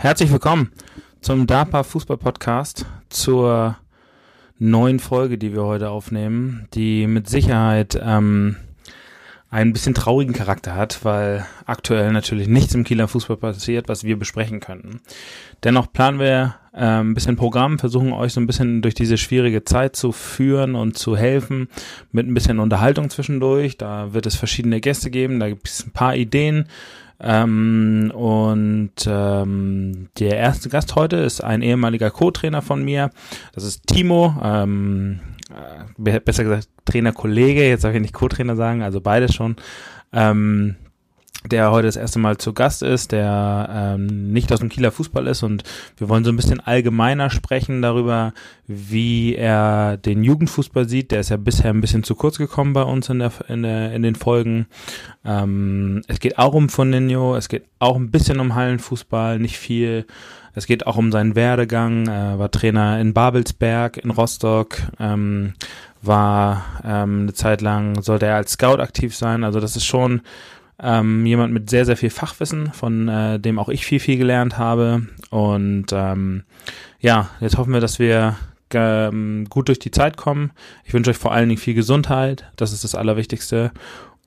Herzlich willkommen zum DAPA Fußball Podcast zur neuen Folge, die wir heute aufnehmen, die mit Sicherheit ähm, einen bisschen traurigen Charakter hat, weil aktuell natürlich nichts im Kieler Fußball passiert, was wir besprechen könnten. Dennoch planen wir äh, ein bisschen Programm, versuchen euch so ein bisschen durch diese schwierige Zeit zu führen und zu helfen mit ein bisschen Unterhaltung zwischendurch. Da wird es verschiedene Gäste geben, da gibt es ein paar Ideen. Ähm, und ähm, der erste Gast heute ist ein ehemaliger Co-Trainer von mir. Das ist Timo. Ähm, äh, besser gesagt Trainerkollege, jetzt darf ich nicht Co-Trainer sagen, also beides schon, ähm, der heute das erste Mal zu Gast ist, der ähm, nicht aus dem Kieler Fußball ist und wir wollen so ein bisschen allgemeiner sprechen darüber, wie er den Jugendfußball sieht. Der ist ja bisher ein bisschen zu kurz gekommen bei uns in, der, in, der, in den Folgen. Ähm, es geht auch um Foninho, es geht auch ein bisschen um Hallenfußball, nicht viel. Es geht auch um seinen Werdegang. Er war Trainer in Babelsberg, in Rostock, ähm, war ähm, eine Zeit lang, sollte er als Scout aktiv sein. Also das ist schon ähm, jemand mit sehr, sehr viel Fachwissen, von äh, dem auch ich viel, viel gelernt habe. Und ähm, ja, jetzt hoffen wir, dass wir ähm, gut durch die Zeit kommen. Ich wünsche euch vor allen Dingen viel Gesundheit. Das ist das Allerwichtigste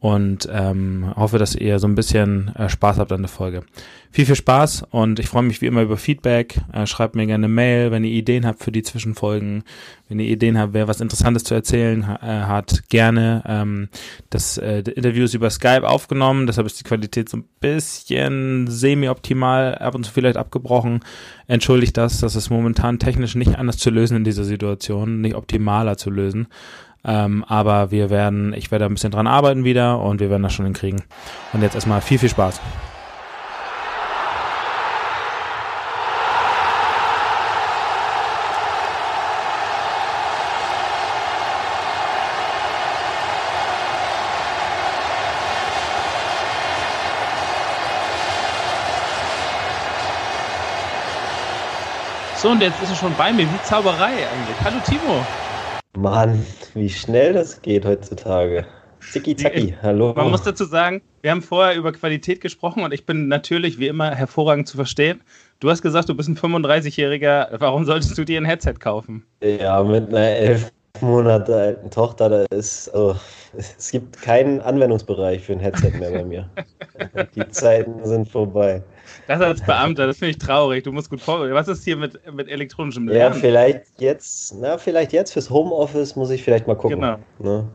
und ähm, hoffe, dass ihr so ein bisschen äh, Spaß habt an der Folge. Viel, viel Spaß und ich freue mich wie immer über Feedback. Äh, schreibt mir gerne eine Mail, wenn ihr Ideen habt für die Zwischenfolgen, wenn ihr Ideen habt, wer was Interessantes zu erzählen äh, hat, gerne. Ähm, das äh, Interview ist über Skype aufgenommen, deshalb ist die Qualität so ein bisschen semi-optimal, ab und zu vielleicht abgebrochen. Entschuldigt das, das ist momentan technisch nicht anders zu lösen in dieser Situation, nicht optimaler zu lösen. Ähm, aber wir werden, ich werde ein bisschen dran arbeiten wieder und wir werden das schon hinkriegen. Und jetzt erstmal viel, viel Spaß. So, und jetzt ist er schon bei mir, wie Zauberei eigentlich. Hallo Timo. Mann, wie schnell das geht heutzutage. Zicki zacki, hallo. Man muss dazu sagen, wir haben vorher über Qualität gesprochen und ich bin natürlich wie immer hervorragend zu verstehen. Du hast gesagt, du bist ein 35-Jähriger. Warum solltest du dir ein Headset kaufen? Ja, mit einer elf Monate alten Tochter, da ist, oh, es gibt keinen Anwendungsbereich für ein Headset mehr bei mir. Die Zeiten sind vorbei. Das als Beamter, das finde ich traurig. Du musst gut vorbereiten. Was ist hier mit, mit elektronischem Lernen? Ja, vielleicht jetzt, na, vielleicht jetzt fürs Homeoffice muss ich vielleicht mal gucken. Genau. Ne?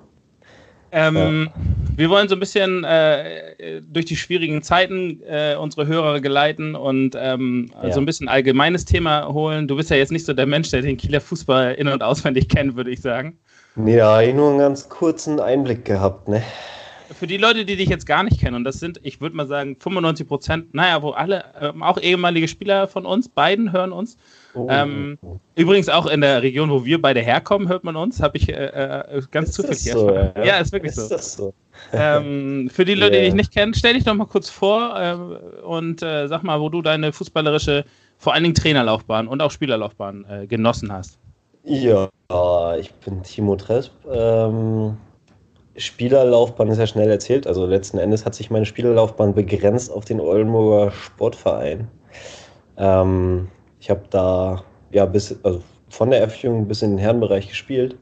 Ähm, ja. Wir wollen so ein bisschen äh, durch die schwierigen Zeiten äh, unsere Hörer geleiten und ähm, ja. so ein bisschen allgemeines Thema holen. Du bist ja jetzt nicht so der Mensch, der den Kieler Fußball in- und auswendig kennt, würde ich sagen. Ja, ich nur einen ganz kurzen Einblick gehabt, ne? Für die Leute, die dich jetzt gar nicht kennen, und das sind, ich würde mal sagen, 95 Prozent, naja, wo alle, ähm, auch ehemalige Spieler von uns, beiden hören uns. Oh. Ähm, übrigens auch in der Region, wo wir beide herkommen, hört man uns, habe ich äh, äh ganz ist zufällig so, ja? ja, ist wirklich ist so. so? ähm, für die Leute, yeah. die dich nicht kennen, stell dich doch mal kurz vor äh, und äh, sag mal, wo du deine fußballerische, vor allen Dingen Trainerlaufbahn und auch Spielerlaufbahn äh, genossen hast. Ja, ich bin Timo Tresp. Ähm, Spielerlaufbahn ist ja schnell erzählt. Also letzten Endes hat sich meine Spielerlaufbahn begrenzt auf den Oldenburger Sportverein. Ähm, ich habe da ja bis also von der F-Jugend bis in den Herrenbereich gespielt.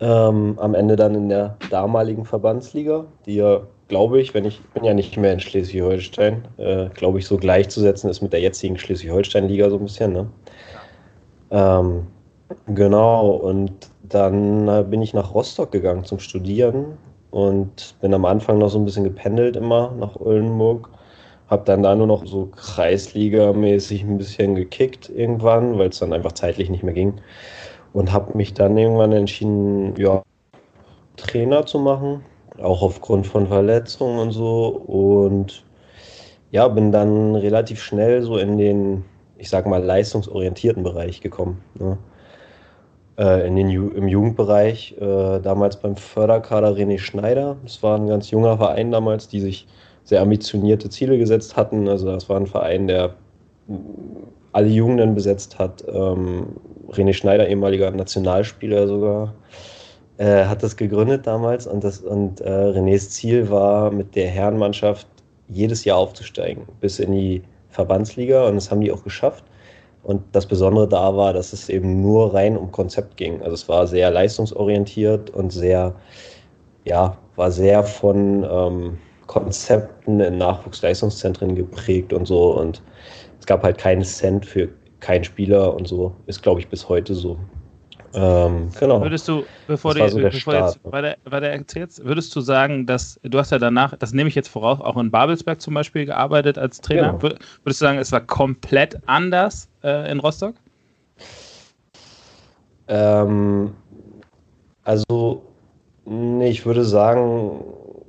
Ähm, am Ende dann in der damaligen Verbandsliga, die ja, glaube ich, wenn ich, bin ja nicht mehr in Schleswig-Holstein, äh, glaube ich, so gleichzusetzen ist mit der jetzigen Schleswig-Holstein-Liga so ein bisschen. Ne? Ähm, genau, und dann äh, bin ich nach Rostock gegangen zum Studieren und bin am Anfang noch so ein bisschen gependelt immer nach Oldenburg. Hab dann da nur noch so Kreisliga-mäßig ein bisschen gekickt irgendwann, weil es dann einfach zeitlich nicht mehr ging. Und habe mich dann irgendwann entschieden, ja, Trainer zu machen, auch aufgrund von Verletzungen und so. Und ja, bin dann relativ schnell so in den, ich sag mal, leistungsorientierten Bereich gekommen. Ne? Äh, in den Ju im Jugendbereich, äh, damals beim Förderkader René Schneider. Das war ein ganz junger Verein damals, die sich sehr ambitionierte Ziele gesetzt hatten. Also das war ein Verein, der alle Jugenden besetzt hat. Ähm, René Schneider, ehemaliger Nationalspieler sogar, äh, hat das gegründet damals und, das, und äh, Renés Ziel war, mit der Herrenmannschaft jedes Jahr aufzusteigen, bis in die Verbandsliga und das haben die auch geschafft. Und das Besondere da war, dass es eben nur rein um Konzept ging. Also es war sehr leistungsorientiert und sehr, ja, war sehr von ähm, Konzepten in Nachwuchsleistungszentren geprägt und so. Und es gab halt keinen Cent für keinen Spieler und so. Ist, glaube ich, bis heute so. Ähm, genau. Würdest du, bevor, du so bevor jetzt weiter, weiter erzählst, würdest du sagen, dass du hast ja danach, das nehme ich jetzt voraus, auch in Babelsberg zum Beispiel gearbeitet als Trainer. Genau. Würdest du sagen, es war komplett anders äh, in Rostock? Ähm, also, nee, ich würde sagen,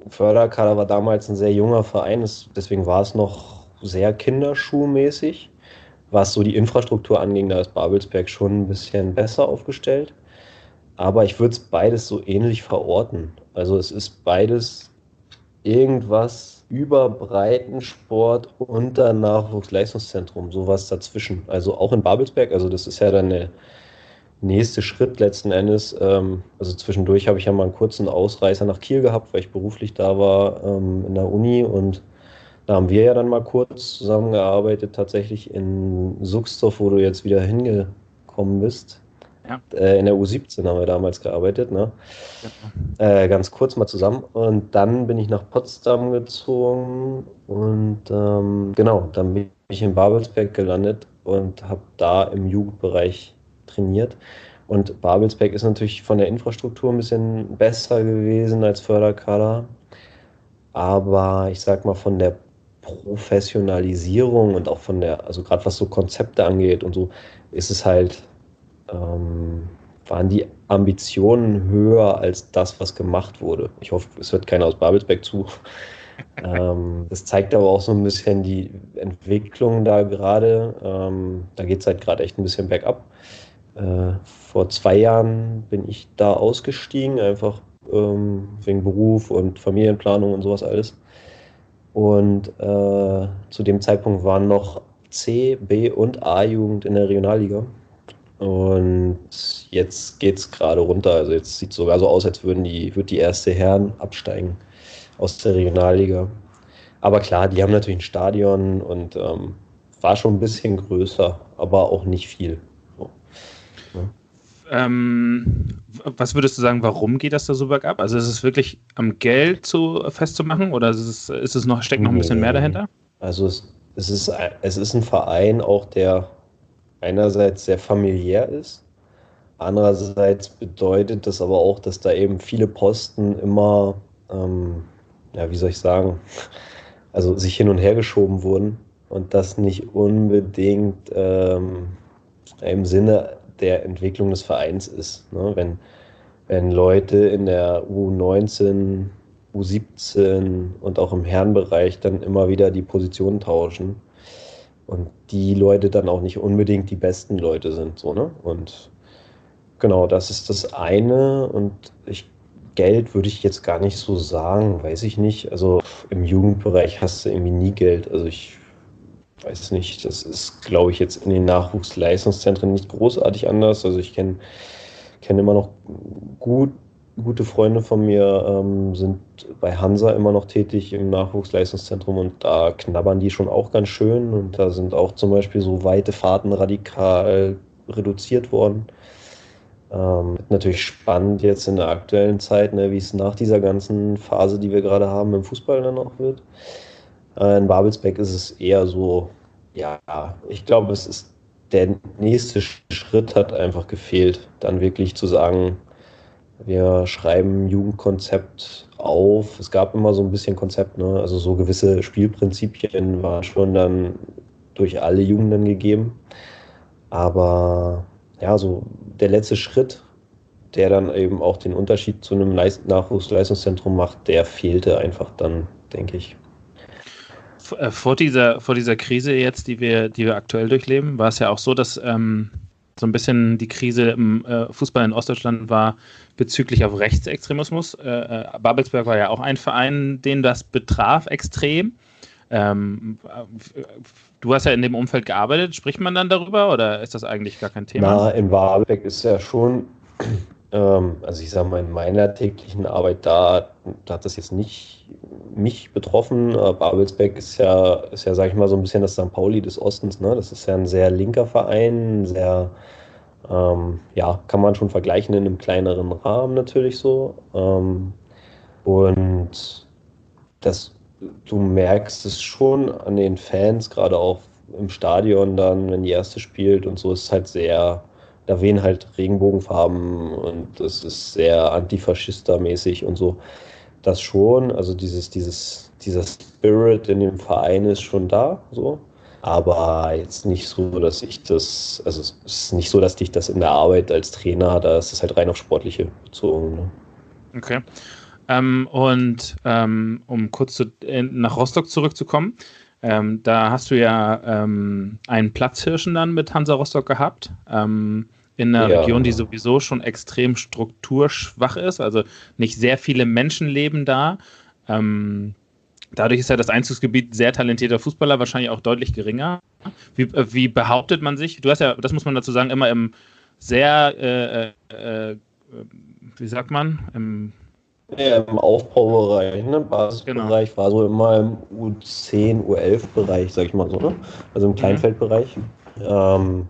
Förderkader war damals ein sehr junger Verein, deswegen war es noch sehr kinderschuhmäßig was so die Infrastruktur anging, da ist Babelsberg schon ein bisschen besser aufgestellt. Aber ich würde es beides so ähnlich verorten. Also es ist beides irgendwas über Breitensport unter Nachwuchsleistungszentrum, sowas dazwischen. Also auch in Babelsberg, also das ist ja dann der nächste Schritt letzten Endes. Ähm, also zwischendurch habe ich ja mal einen kurzen Ausreißer nach Kiel gehabt, weil ich beruflich da war ähm, in der Uni und da haben wir ja dann mal kurz zusammengearbeitet, tatsächlich in Suchsdorf, wo du jetzt wieder hingekommen bist. Ja. Äh, in der U17 haben wir damals gearbeitet, ne? Ja. Äh, ganz kurz mal zusammen. Und dann bin ich nach Potsdam gezogen und ähm, genau, dann bin ich in Babelsberg gelandet und habe da im Jugendbereich trainiert. Und Babelsberg ist natürlich von der Infrastruktur ein bisschen besser gewesen als Förderkader. Aber ich sag mal, von der Professionalisierung und auch von der, also gerade was so Konzepte angeht und so, ist es halt, ähm, waren die Ambitionen höher als das, was gemacht wurde. Ich hoffe, es hört keiner aus Babelsberg zu. ähm, das zeigt aber auch so ein bisschen die Entwicklung da gerade. Ähm, da geht es halt gerade echt ein bisschen bergab. Äh, vor zwei Jahren bin ich da ausgestiegen, einfach ähm, wegen Beruf und Familienplanung und sowas alles. Und äh, zu dem Zeitpunkt waren noch C, B und A-Jugend in der Regionalliga. Und jetzt geht es gerade runter. Also jetzt sieht es sogar so aus, als würden die, würde die erste Herren absteigen aus der Regionalliga. Aber klar, die haben natürlich ein Stadion und ähm, war schon ein bisschen größer, aber auch nicht viel. So. Ja. Ähm, was würdest du sagen, warum geht das da so bergab? Also ist es wirklich am Geld zu, festzumachen oder ist es, ist es noch, steckt noch ein bisschen mehr dahinter? Also es, es, ist, es ist ein Verein auch, der einerseits sehr familiär ist. Andererseits bedeutet das aber auch, dass da eben viele Posten immer, ähm, ja, wie soll ich sagen, also sich hin und her geschoben wurden und das nicht unbedingt ähm, im Sinne der Entwicklung des Vereins ist. Ne? Wenn, wenn Leute in der U19, U17 und auch im Herrenbereich dann immer wieder die Position tauschen und die Leute dann auch nicht unbedingt die besten Leute sind. So, ne? Und genau, das ist das eine. Und ich, Geld würde ich jetzt gar nicht so sagen, weiß ich nicht. Also im Jugendbereich hast du irgendwie nie Geld. Also ich weiß nicht, das ist, glaube ich, jetzt in den Nachwuchsleistungszentren nicht großartig anders. Also ich kenne kenn immer noch gut, gute Freunde von mir, ähm, sind bei Hansa immer noch tätig im Nachwuchsleistungszentrum und da knabbern die schon auch ganz schön und da sind auch zum Beispiel so weite Fahrten radikal reduziert worden. Ähm, natürlich spannend jetzt in der aktuellen Zeit, ne, wie es nach dieser ganzen Phase, die wir gerade haben, im Fußball dann auch wird. Äh, in Babelsberg ist es eher so, ja, ich glaube, es ist der nächste Schritt hat einfach gefehlt, dann wirklich zu sagen, wir schreiben Jugendkonzept auf. Es gab immer so ein bisschen Konzept, ne? also so gewisse Spielprinzipien waren schon dann durch alle Jugenden gegeben. Aber ja, so der letzte Schritt, der dann eben auch den Unterschied zu einem Nachwuchsleistungszentrum macht, der fehlte einfach dann, denke ich. Äh, vor dieser, vor dieser Krise jetzt, die wir, die wir aktuell durchleben, war es ja auch so, dass ähm, so ein bisschen die Krise im äh, Fußball in Ostdeutschland war bezüglich auf Rechtsextremismus. Äh, äh, Babelsberg war ja auch ein Verein, den das betraf extrem. Ähm, du hast ja in dem Umfeld gearbeitet. Spricht man dann darüber oder ist das eigentlich gar kein Thema? Na, in Babelsberg ist ja schon also ich sage mal, in meiner täglichen Arbeit da, da hat das jetzt nicht mich betroffen. Babelsberg ist ja, ist ja, sag ich mal, so ein bisschen das St. Pauli des Ostens. Ne? Das ist ja ein sehr linker Verein, sehr, ähm, ja, kann man schon vergleichen in einem kleineren Rahmen natürlich so. Ähm, und das, du merkst es schon an den Fans, gerade auch im Stadion dann, wenn die erste spielt und so, ist halt sehr, da wehen halt Regenbogenfarben und das ist sehr antifaschistermäßig und so. Das schon, also dieses, dieses, dieser Spirit in dem Verein ist schon da, so. Aber jetzt nicht so, dass ich das, also es ist nicht so, dass ich das in der Arbeit als Trainer, da ist es halt rein auf Sportliche bezogen. Ne? Okay. Ähm, und ähm, um kurz zu, äh, nach Rostock zurückzukommen, ähm, da hast du ja ähm, einen Platzhirschen dann mit Hansa Rostock gehabt. Ähm, in einer ja. Region, die sowieso schon extrem strukturschwach ist, also nicht sehr viele Menschen leben da. Ähm, dadurch ist ja das Einzugsgebiet sehr talentierter Fußballer wahrscheinlich auch deutlich geringer. Wie, äh, wie behauptet man sich? Du hast ja, das muss man dazu sagen, immer im sehr, äh, äh, äh wie sagt man, im ja, im Aufbaubereich, ne? Basisbereich genau. war so immer im U10, U11-Bereich, sag ich mal so, ne? Also im mhm. Kleinfeldbereich. Ähm,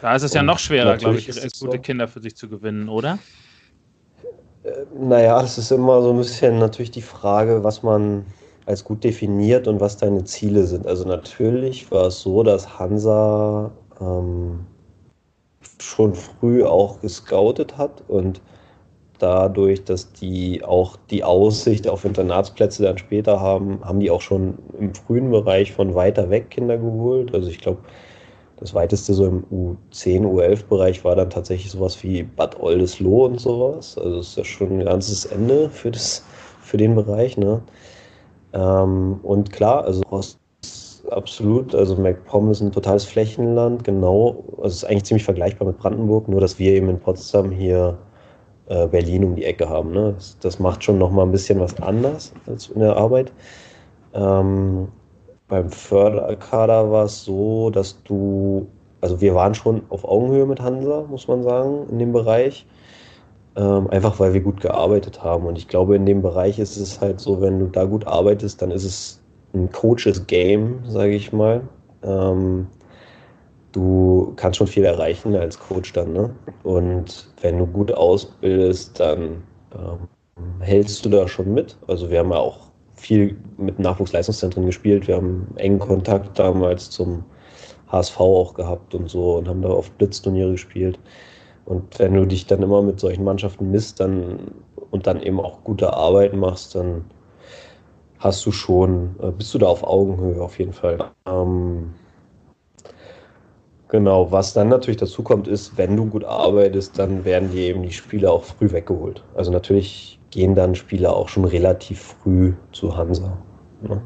da ist es ja noch schwerer, glaube ich, gute so. Kinder für sich zu gewinnen, oder? Äh, naja, es ist immer so ein bisschen natürlich die Frage, was man als gut definiert und was deine Ziele sind. Also natürlich war es so, dass Hansa ähm, schon früh auch gescoutet hat und dadurch, dass die auch die Aussicht auf Internatsplätze dann später haben, haben die auch schon im frühen Bereich von weiter weg Kinder geholt. Also ich glaube, das weiteste so im U10, U11-Bereich war dann tatsächlich sowas wie Bad Oldesloe und sowas. Also das ist ja schon ein ganzes Ende für, das, für den Bereich. Ne? Ähm, und klar, also absolut, also MacPom ist ein totales Flächenland, genau. Also es ist eigentlich ziemlich vergleichbar mit Brandenburg, nur dass wir eben in Potsdam hier äh, Berlin um die Ecke haben. Ne? Das, das macht schon nochmal ein bisschen was anders als in der Arbeit. Ähm, beim Förderkader war es so, dass du, also wir waren schon auf Augenhöhe mit Hansa, muss man sagen, in dem Bereich. Ähm, einfach weil wir gut gearbeitet haben. Und ich glaube, in dem Bereich ist es halt so, wenn du da gut arbeitest, dann ist es ein Coaches Game, sage ich mal. Ähm, du kannst schon viel erreichen als Coach dann. Ne? Und wenn du gut ausbildest, dann ähm, hältst du da schon mit. Also wir haben ja auch viel mit Nachwuchsleistungszentren gespielt. Wir haben engen Kontakt damals zum HSV auch gehabt und so und haben da oft Blitzturniere gespielt. Und wenn du dich dann immer mit solchen Mannschaften misst dann, und dann eben auch gute Arbeit machst, dann hast du schon, äh, bist du da auf Augenhöhe auf jeden Fall. Ähm, Genau, was dann natürlich dazu kommt, ist, wenn du gut arbeitest, dann werden dir eben die Spieler auch früh weggeholt. Also natürlich gehen dann Spieler auch schon relativ früh zu Hansa. Ne?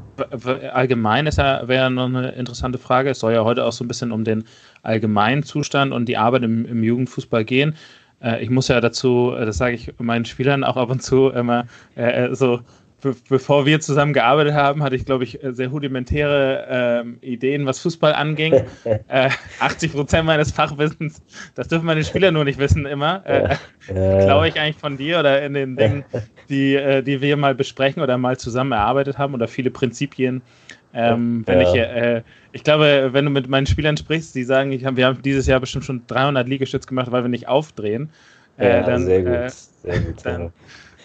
Allgemein ist ja, wäre noch eine interessante Frage. Es soll ja heute auch so ein bisschen um den allgemeinen Zustand und die Arbeit im, im Jugendfußball gehen. Äh, ich muss ja dazu, das sage ich meinen Spielern auch ab und zu immer, äh, äh so be bevor wir zusammen gearbeitet haben, hatte ich, glaube ich, sehr rudimentäre ähm, Ideen, was Fußball anging. äh, 80 Prozent meines Fachwissens, das dürfen meine Spieler nur nicht wissen immer, äh, äh, klaue ich eigentlich von dir oder in den Dingen, die, äh, die wir mal besprechen oder mal zusammen erarbeitet haben oder viele Prinzipien. Ähm, wenn ja. ich, äh, ich glaube, wenn du mit meinen Spielern sprichst, die sagen, hab, wir haben dieses Jahr bestimmt schon 300 Liegestütze gemacht, weil wir nicht aufdrehen. Äh, ja, dann, sehr gut, sehr gut. Dann,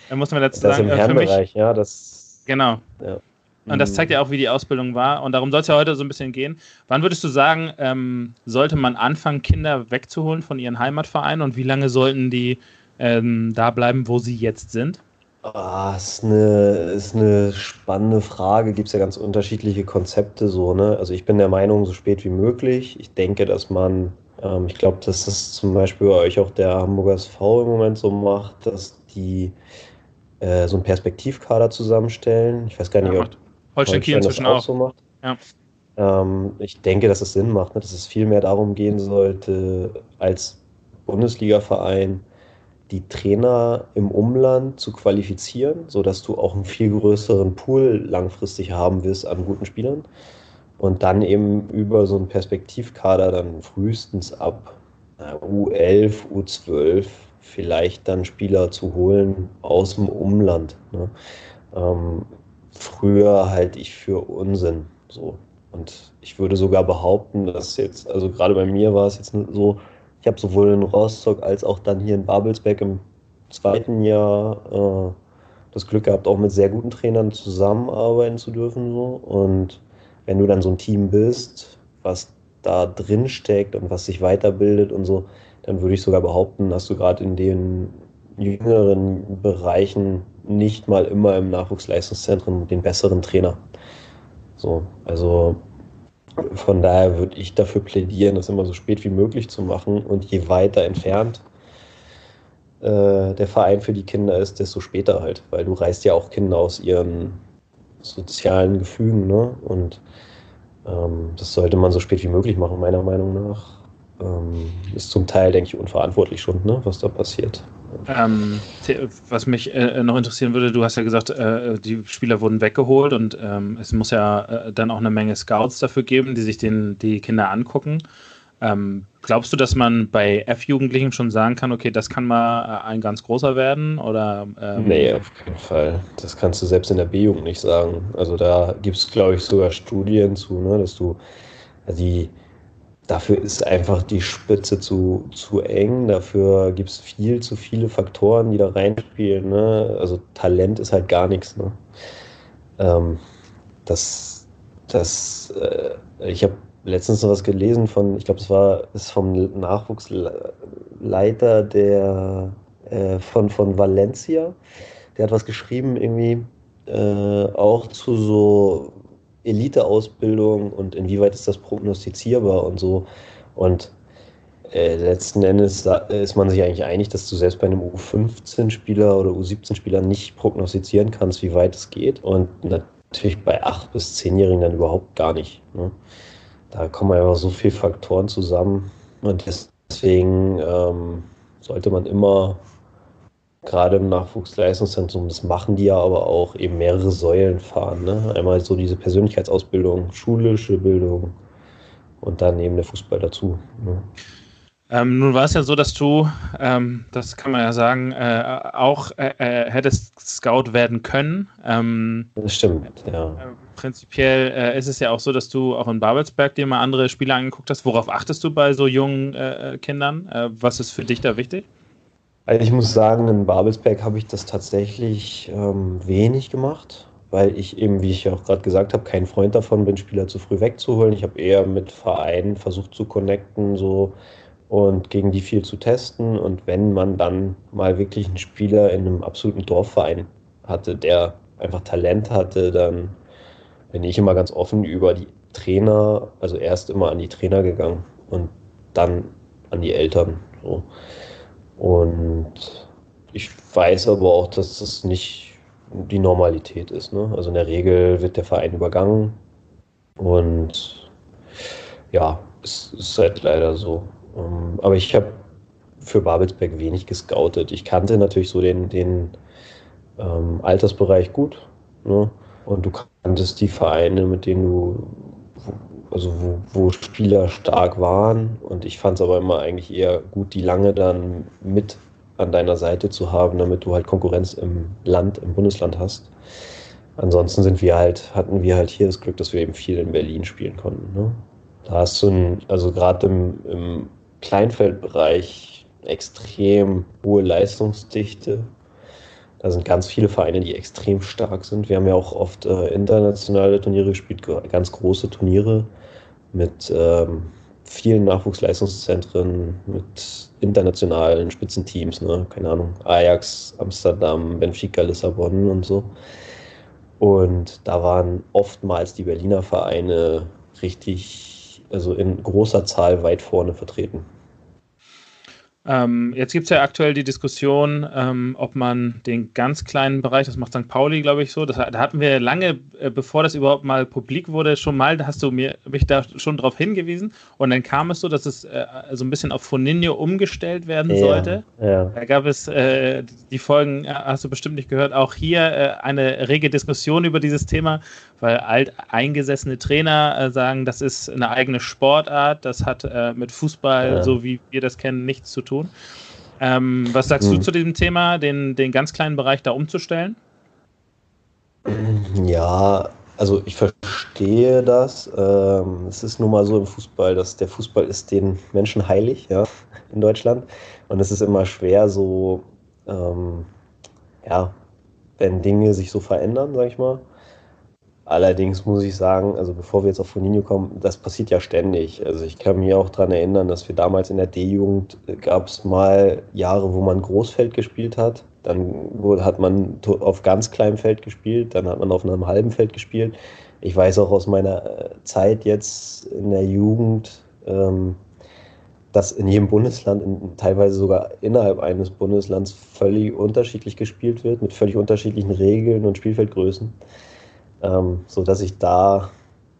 da muss man dazu das sagen, im äh, für mich, ja, das. Genau. Ja. Und das zeigt ja auch, wie die Ausbildung war. Und darum soll es ja heute so ein bisschen gehen. Wann würdest du sagen, ähm, sollte man anfangen, Kinder wegzuholen von ihren Heimatvereinen und wie lange sollten die ähm, da bleiben, wo sie jetzt sind? Ah, ist eine, ist eine spannende Frage. Gibt es ja ganz unterschiedliche Konzepte so, ne? Also ich bin der Meinung, so spät wie möglich. Ich denke, dass man, ähm, ich glaube, dass das zum Beispiel bei euch auch der Hamburger SV im Moment so macht, dass die äh, so einen Perspektivkader zusammenstellen. Ich weiß gar nicht, ja, ob Holstein Kiel inzwischen auch, auch so macht. Ja. Ähm, ich denke, dass es Sinn macht, ne? dass es viel mehr darum gehen sollte, als Bundesliga-Verein die Trainer im Umland zu qualifizieren, sodass du auch einen viel größeren Pool langfristig haben wirst an guten Spielern. Und dann eben über so einen Perspektivkader dann frühestens ab U11, U12 vielleicht dann Spieler zu holen aus dem Umland. Ne? Ähm, früher halte ich für Unsinn. So. Und ich würde sogar behaupten, dass jetzt, also gerade bei mir war es jetzt so, ich habe sowohl in Rostock als auch dann hier in Babelsberg im zweiten Jahr äh, das Glück gehabt, auch mit sehr guten Trainern zusammenarbeiten zu dürfen. So. Und wenn du dann so ein Team bist, was da drin steckt und was sich weiterbildet und so, dann würde ich sogar behaupten, dass du gerade in den jüngeren Bereichen nicht mal immer im Nachwuchsleistungszentrum den besseren Trainer. So, also von daher würde ich dafür plädieren, das immer so spät wie möglich zu machen und je weiter entfernt äh, der Verein für die Kinder ist, desto später halt, weil du reißt ja auch Kinder aus ihren sozialen Gefügen, ne? Und ähm, das sollte man so spät wie möglich machen, meiner Meinung nach. Ähm, ist zum Teil, denke ich, unverantwortlich schon, ne, was da passiert. Ähm, was mich äh, noch interessieren würde, du hast ja gesagt, äh, die Spieler wurden weggeholt und ähm, es muss ja äh, dann auch eine Menge Scouts dafür geben, die sich den, die Kinder angucken. Ähm, glaubst du, dass man bei F-Jugendlichen schon sagen kann, okay, das kann mal äh, ein ganz großer werden? Oder, ähm nee, auf keinen Fall. Das kannst du selbst in der B-Jugend nicht sagen. Also da gibt es, glaube ich, sogar Studien zu, ne, dass du die dafür ist einfach die Spitze zu, zu eng. Dafür gibt es viel zu viele Faktoren, die da reinspielen. Ne? Also Talent ist halt gar nichts. Ne? Ähm, das, das, äh, ich habe letztens noch was gelesen von, ich glaube, es war ist vom Nachwuchsleiter der äh, von, von Valencia. Der hat was geschrieben, irgendwie äh, auch zu so Elite-Ausbildung und inwieweit ist das prognostizierbar und so. Und äh, letzten Endes ist man sich eigentlich einig, dass du selbst bei einem U15-Spieler oder U17-Spieler nicht prognostizieren kannst, wie weit es geht. Und natürlich bei 8- bis 10-Jährigen dann überhaupt gar nicht. Ne? Da kommen einfach so viele Faktoren zusammen. Und deswegen ähm, sollte man immer gerade im Nachwuchsleistungszentrum, das machen die ja aber auch eben mehrere Säulen fahren. Ne? Einmal so diese Persönlichkeitsausbildung, schulische Bildung und dann eben der Fußball dazu. Ne? Ähm, nun war es ja so, dass du, ähm, das kann man ja sagen, äh, auch äh, äh hättest Scout werden können. Ähm, das stimmt, ja. Äh, prinzipiell äh, ist es ja auch so, dass du auch in Babelsberg dir mal andere Spiele angeguckt hast. Worauf achtest du bei so jungen äh, Kindern? was ist für dich da wichtig? Also ich muss sagen, in Babelsberg habe ich das tatsächlich ähm, wenig gemacht, weil ich eben, wie ich ja auch gerade gesagt habe, kein Freund davon bin, Spieler zu früh wegzuholen. Ich habe eher mit Vereinen versucht zu connecten, so und gegen die viel zu testen. Und wenn man dann mal wirklich einen Spieler in einem absoluten Dorfverein hatte, der einfach Talent hatte, dann bin ich immer ganz offen über die Trainer, also erst immer an die Trainer gegangen und dann an die Eltern. So. Und ich weiß aber auch, dass das nicht die Normalität ist. Ne? Also in der Regel wird der Verein übergangen und ja, es ist halt leider so. Ähm, aber ich habe für Babelsberg wenig gescoutet. Ich kannte natürlich so den, den ähm, Altersbereich gut. Ne? Und du kanntest die Vereine, mit denen du also wo, wo Spieler stark waren. Und ich fand es aber immer eigentlich eher gut, die lange dann mit an deiner Seite zu haben, damit du halt Konkurrenz im Land, im Bundesland hast. Ansonsten sind wir halt, hatten wir halt hier das Glück, dass wir eben viel in Berlin spielen konnten. Ne? Da hast du, ein, also gerade im, im Kleinfeldbereich extrem hohe Leistungsdichte. Da sind ganz viele Vereine, die extrem stark sind. Wir haben ja auch oft äh, internationale Turniere gespielt, ganz große Turniere mit ähm, vielen Nachwuchsleistungszentren, mit internationalen Spitzenteams, ne? keine Ahnung, Ajax, Amsterdam, Benfica, Lissabon und so. Und da waren oftmals die Berliner Vereine richtig, also in großer Zahl weit vorne vertreten. Ähm, jetzt gibt es ja aktuell die Diskussion, ähm, ob man den ganz kleinen Bereich, das macht St. Pauli, glaube ich, so, das, da hatten wir lange, äh, bevor das überhaupt mal publik wurde, schon mal, da hast du mir, mich da schon drauf hingewiesen und dann kam es so, dass es äh, so ein bisschen auf Foninho umgestellt werden ja, sollte. Ja. Da gab es äh, die Folgen, äh, hast du bestimmt nicht gehört, auch hier äh, eine rege Diskussion über dieses Thema, weil alt eingesessene Trainer äh, sagen, das ist eine eigene Sportart, das hat mit Fußball, ja. so wie wir das kennen, nichts zu tun tun. Ähm, was sagst hm. du zu diesem Thema, den, den ganz kleinen Bereich da umzustellen? Ja, also ich verstehe das. Ähm, es ist nun mal so im Fußball, dass der Fußball ist den Menschen heilig, ja, in Deutschland. Und es ist immer schwer, so, ähm, ja, wenn Dinge sich so verändern, sag ich mal. Allerdings muss ich sagen, also bevor wir jetzt auf Foninho kommen, das passiert ja ständig. Also ich kann mich auch daran erinnern, dass wir damals in der D-Jugend äh, gab es mal Jahre, wo man Großfeld gespielt hat. Dann hat man auf ganz kleinem Feld gespielt, dann hat man auf einem halben Feld gespielt. Ich weiß auch aus meiner äh, Zeit jetzt in der Jugend, ähm, dass in jedem Bundesland, teilweise sogar innerhalb eines Bundeslands, völlig unterschiedlich gespielt wird, mit völlig unterschiedlichen Regeln und Spielfeldgrößen ähm, so dass ich da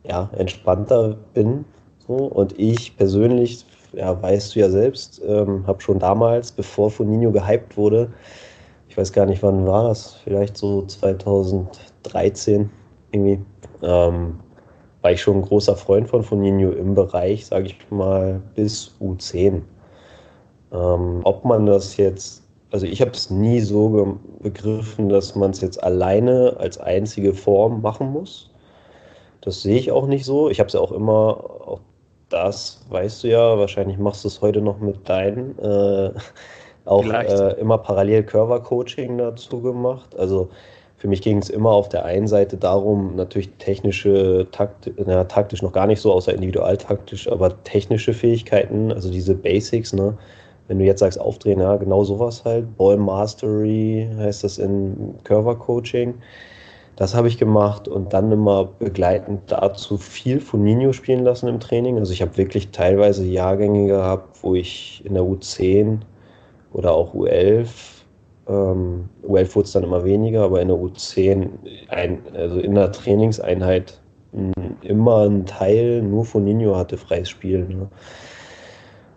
ja, entspannter bin. So. Und ich persönlich, ja, weißt du ja selbst, ähm, habe schon damals, bevor Foninho gehypt wurde, ich weiß gar nicht, wann war das, vielleicht so 2013 irgendwie, ähm, war ich schon ein großer Freund von Foninho im Bereich, sage ich mal, bis U10. Ähm, ob man das jetzt also ich habe es nie so begriffen, dass man es jetzt alleine als einzige Form machen muss. Das sehe ich auch nicht so. Ich habe es ja auch immer, auch das weißt du ja, wahrscheinlich machst du es heute noch mit deinen, äh, auch äh, immer parallel Curver-Coaching dazu gemacht. Also für mich ging es immer auf der einen Seite darum, natürlich technische, Takt, na, taktisch noch gar nicht so, außer individualtaktisch, aber technische Fähigkeiten, also diese Basics, ne? Wenn du jetzt sagst aufdrehen, ja, genau sowas halt. Ball Mastery heißt das in Curver Coaching. Das habe ich gemacht und dann immer begleitend dazu viel Nino spielen lassen im Training. Also ich habe wirklich teilweise Jahrgänge gehabt, wo ich in der U10 oder auch U11, ähm, U11 wurde es dann immer weniger, aber in der U10, ein, also in der Trainingseinheit immer ein Teil nur Nino hatte freies Spiel. Ne?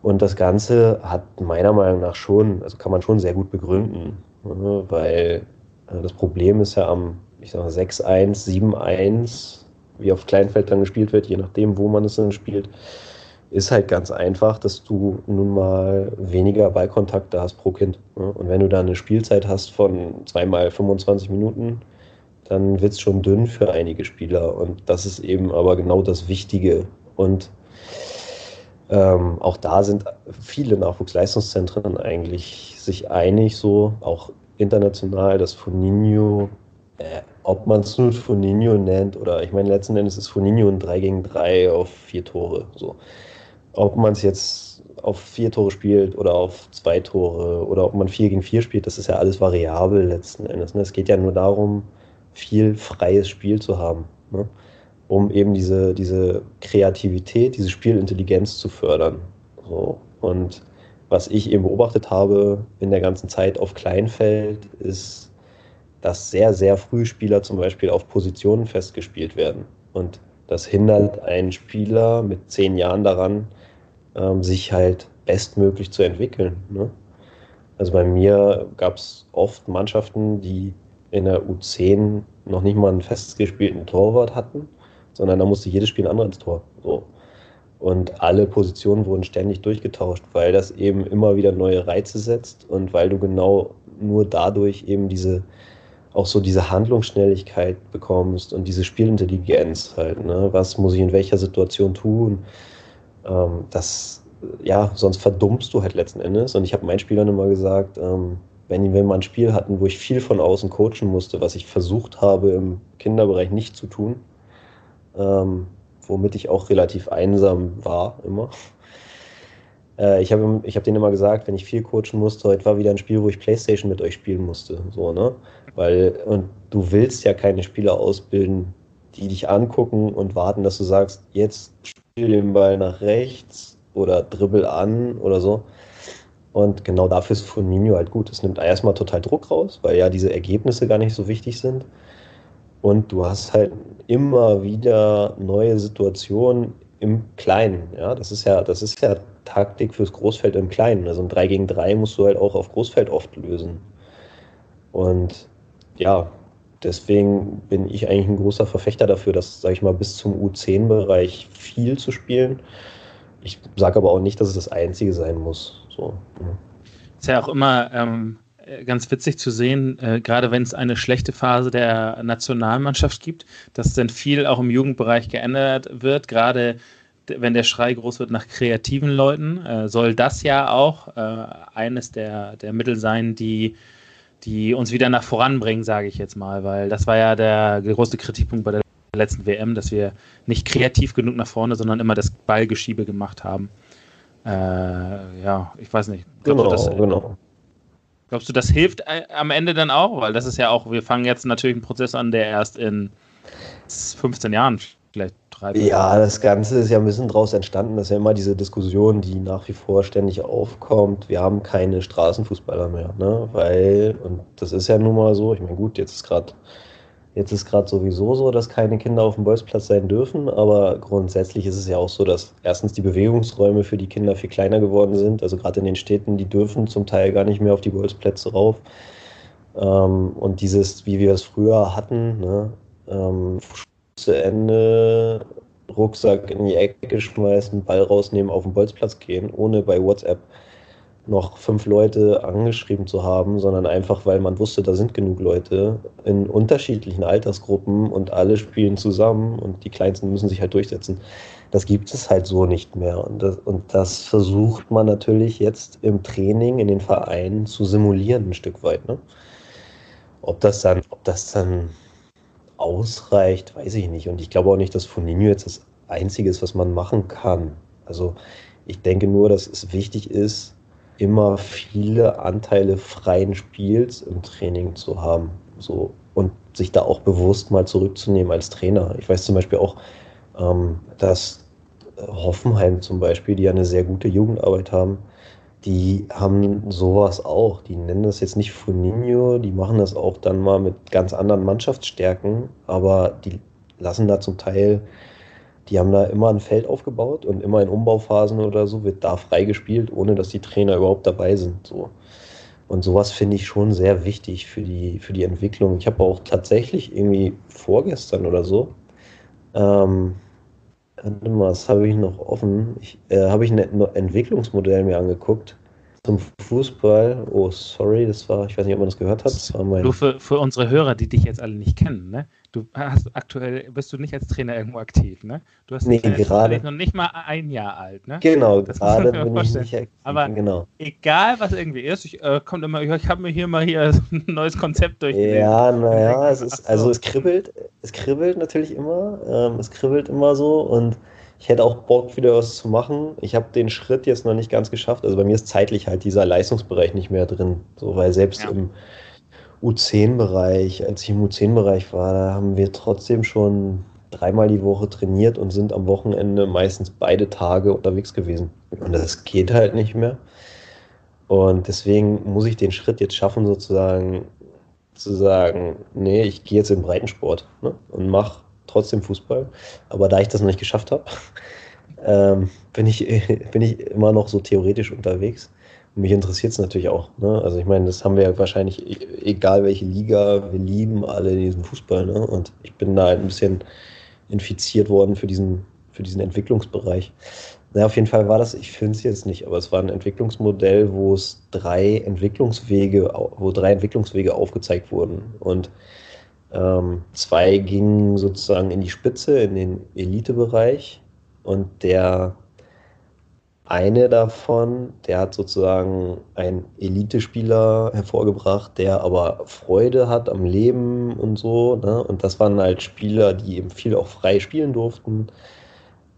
Und das Ganze hat meiner Meinung nach schon, also kann man schon sehr gut begründen, ne? weil äh, das Problem ist ja am, ich sag mal, 6-1, 7-1, wie auf Kleinfeld dann gespielt wird, je nachdem, wo man es dann spielt, ist halt ganz einfach, dass du nun mal weniger Ballkontakte hast pro Kind. Ne? Und wenn du da eine Spielzeit hast von zweimal 25 Minuten, dann wird es schon dünn für einige Spieler. Und das ist eben aber genau das Wichtige. Und ähm, auch da sind viele Nachwuchsleistungszentren eigentlich sich einig, so auch international, dass Foninho, äh, ob man es nur Foninho nennt oder ich meine, letzten Endes ist Foninho ein 3 gegen 3 auf vier Tore. So. Ob man es jetzt auf vier Tore spielt oder auf zwei Tore oder ob man 4 gegen 4 spielt, das ist ja alles variabel letzten Endes. Ne? Es geht ja nur darum, viel freies Spiel zu haben. Ne? Um eben diese, diese Kreativität, diese Spielintelligenz zu fördern. So. Und was ich eben beobachtet habe in der ganzen Zeit auf Kleinfeld, ist, dass sehr, sehr früh Spieler zum Beispiel auf Positionen festgespielt werden. Und das hindert einen Spieler mit zehn Jahren daran, ähm, sich halt bestmöglich zu entwickeln. Ne? Also bei mir gab es oft Mannschaften, die in der U10 noch nicht mal einen festgespielten Torwart hatten sondern da musste jedes Spiel ein anderer ins Tor. So. Und alle Positionen wurden ständig durchgetauscht, weil das eben immer wieder neue Reize setzt und weil du genau nur dadurch eben diese, auch so diese Handlungsschnelligkeit bekommst und diese Spielintelligenz halt. Ne? Was muss ich in welcher Situation tun? Ähm, das, ja, sonst verdummst du halt letzten Endes. Und ich habe meinen Spielern immer gesagt, ähm, wenn wir mal ein Spiel hatten, wo ich viel von außen coachen musste, was ich versucht habe im Kinderbereich nicht zu tun, ähm, womit ich auch relativ einsam war immer. Äh, ich habe ich hab denen immer gesagt, wenn ich viel coachen musste, heute war wieder ein Spiel, wo ich Playstation mit euch spielen musste. So, ne? Weil, und du willst ja keine Spieler ausbilden, die dich angucken und warten, dass du sagst, jetzt spiel den Ball nach rechts oder dribbel an oder so. Und genau dafür ist Firmino halt gut. Es nimmt erstmal total Druck raus, weil ja diese Ergebnisse gar nicht so wichtig sind. Und du hast halt immer wieder neue Situationen im Kleinen. Ja, das ist ja, das ist ja Taktik fürs Großfeld im Kleinen. Also ein 3 gegen 3 musst du halt auch auf Großfeld oft lösen. Und ja, deswegen bin ich eigentlich ein großer Verfechter dafür, dass, sag ich mal, bis zum U10-Bereich viel zu spielen. Ich sage aber auch nicht, dass es das Einzige sein muss. So. Ist ja auch immer ähm, ganz witzig zu sehen, äh, gerade wenn es eine schlechte Phase der Nationalmannschaft gibt, dass dann viel auch im Jugendbereich geändert wird, gerade wenn der Schrei groß wird nach kreativen Leuten, äh, soll das ja auch äh, eines der, der Mittel sein, die, die uns wieder nach voranbringen, sage ich jetzt mal, weil das war ja der große Kritikpunkt bei der letzten WM, dass wir nicht kreativ genug nach vorne, sondern immer das Ballgeschiebe gemacht haben. Äh, ja, ich weiß nicht. Glaubst genau, das, genau. Glaubst du, das hilft äh, am Ende dann auch? Weil das ist ja auch, wir fangen jetzt natürlich einen Prozess an, der erst in 15 Jahren vielleicht drei. Ja, das Ganze ist ja ein bisschen daraus entstanden. Das ist ja immer diese Diskussion, die nach wie vor ständig aufkommt. Wir haben keine Straßenfußballer mehr, ne? Weil, und das ist ja nun mal so, ich meine, gut, jetzt ist gerade Jetzt ist gerade sowieso so, dass keine Kinder auf dem Bolzplatz sein dürfen, aber grundsätzlich ist es ja auch so, dass erstens die Bewegungsräume für die Kinder viel kleiner geworden sind. Also gerade in den Städten, die dürfen zum Teil gar nicht mehr auf die Bolzplätze rauf. Ähm, und dieses, wie wir es früher hatten, ne, ähm, zu Ende, Rucksack in die Ecke schmeißen, Ball rausnehmen, auf den Bolzplatz gehen, ohne bei WhatsApp noch fünf Leute angeschrieben zu haben, sondern einfach, weil man wusste, da sind genug Leute in unterschiedlichen Altersgruppen und alle spielen zusammen und die Kleinsten müssen sich halt durchsetzen. Das gibt es halt so nicht mehr. Und das, und das versucht man natürlich jetzt im Training in den Vereinen zu simulieren, ein Stück weit. Ne? Ob das dann, ob das dann ausreicht, weiß ich nicht. Und ich glaube auch nicht, dass Foninho jetzt das Einzige ist, was man machen kann. Also ich denke nur, dass es wichtig ist, immer viele Anteile freien Spiels im Training zu haben. So, und sich da auch bewusst mal zurückzunehmen als Trainer. Ich weiß zum Beispiel auch, ähm, dass Hoffenheim zum Beispiel, die ja eine sehr gute Jugendarbeit haben, die haben sowas auch. Die nennen das jetzt nicht Funinho, die machen das auch dann mal mit ganz anderen Mannschaftsstärken, aber die lassen da zum Teil die haben da immer ein Feld aufgebaut und immer in Umbauphasen oder so wird da freigespielt, ohne dass die Trainer überhaupt dabei sind. So. Und sowas finde ich schon sehr wichtig für die, für die Entwicklung. Ich habe auch tatsächlich irgendwie vorgestern oder so, ähm, was habe ich noch offen? Äh, habe ich ein Entwicklungsmodell mir angeguckt zum Fußball. Oh, sorry, das war, ich weiß nicht, ob man das gehört hat. Das war mein du für, für unsere Hörer, die dich jetzt alle nicht kennen, ne? Du hast aktuell bist du nicht als Trainer irgendwo aktiv, ne? Du hast nee, gerade noch nicht mal ein Jahr alt, ne? Genau, das gerade bin ich nicht aktiv. Aber genau. egal was irgendwie ist, ich äh, kommt immer, ich habe mir hier mal hier ein neues Konzept durchgelesen. Ja, naja, es ist, also es kribbelt, es kribbelt natürlich immer, ähm, es kribbelt immer so und ich hätte auch Bock, wieder was zu machen. Ich habe den Schritt jetzt noch nicht ganz geschafft. Also bei mir ist zeitlich halt dieser Leistungsbereich nicht mehr drin. So, weil selbst ja. im U10-Bereich, als ich im U10-Bereich war, da haben wir trotzdem schon dreimal die Woche trainiert und sind am Wochenende meistens beide Tage unterwegs gewesen. Und das geht halt nicht mehr. Und deswegen muss ich den Schritt jetzt schaffen, sozusagen zu sagen, nee, ich gehe jetzt in Breitensport ne, und mache trotzdem Fußball. Aber da ich das noch nicht geschafft habe, ähm, bin, ich, bin ich immer noch so theoretisch unterwegs. Und mich interessiert es natürlich auch. Ne? Also ich meine, das haben wir ja wahrscheinlich, e-, egal welche Liga, wir lieben alle diesen Fußball. Ne? Und ich bin da ein bisschen infiziert worden für diesen, für diesen Entwicklungsbereich. Na, auf jeden Fall war das, ich finde es jetzt nicht, aber es war ein Entwicklungsmodell, wo es drei Entwicklungswege, wo drei Entwicklungswege aufgezeigt wurden. Und ähm, zwei gingen sozusagen in die Spitze, in den Elitebereich. Und der eine davon, der hat sozusagen einen Elitespieler hervorgebracht, der aber Freude hat am Leben und so. Ne? Und das waren halt Spieler, die eben viel auch frei spielen durften.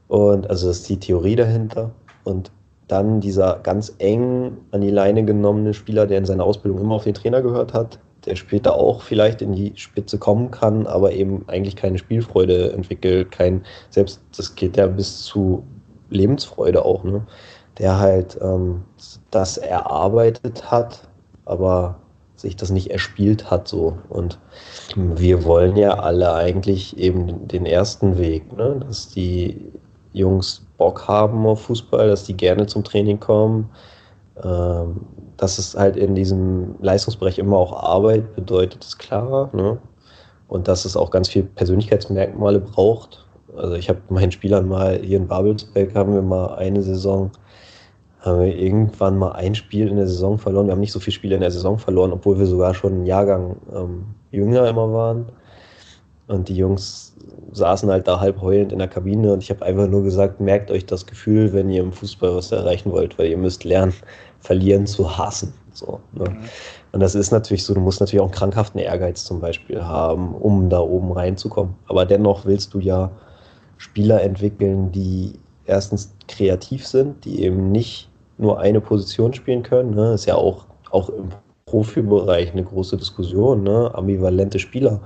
Und also das ist die Theorie dahinter. Und dann dieser ganz eng an die Leine genommene Spieler, der in seiner Ausbildung immer auf den Trainer gehört hat, der später auch vielleicht in die Spitze kommen kann, aber eben eigentlich keine Spielfreude entwickelt, kein, selbst das geht ja bis zu Lebensfreude auch, ne? Der halt ähm, das erarbeitet hat, aber sich das nicht erspielt hat so. Und wir wollen ja alle eigentlich eben den ersten Weg, ne? dass die Jungs Bock haben auf Fußball, dass die gerne zum Training kommen, dass es halt in diesem Leistungsbereich immer auch Arbeit bedeutet, ist klar. Ne? Und dass es auch ganz viel Persönlichkeitsmerkmale braucht. Also ich habe meinen Spielern mal hier in Babelsberg haben wir mal eine Saison, haben wir irgendwann mal ein Spiel in der Saison verloren. Wir haben nicht so viele Spiele in der Saison verloren, obwohl wir sogar schon einen Jahrgang ähm, jünger immer waren. Und die Jungs saßen halt da halb heulend in der Kabine und ich habe einfach nur gesagt, merkt euch das Gefühl, wenn ihr im Fußball was erreichen wollt, weil ihr müsst lernen, verlieren zu hassen. So, ne? mhm. Und das ist natürlich so, du musst natürlich auch einen krankhaften Ehrgeiz zum Beispiel haben, um da oben reinzukommen. Aber dennoch willst du ja Spieler entwickeln, die erstens kreativ sind, die eben nicht nur eine Position spielen können. Ne? Ist ja auch, auch im Profibereich eine große Diskussion, ne? ambivalente Spieler,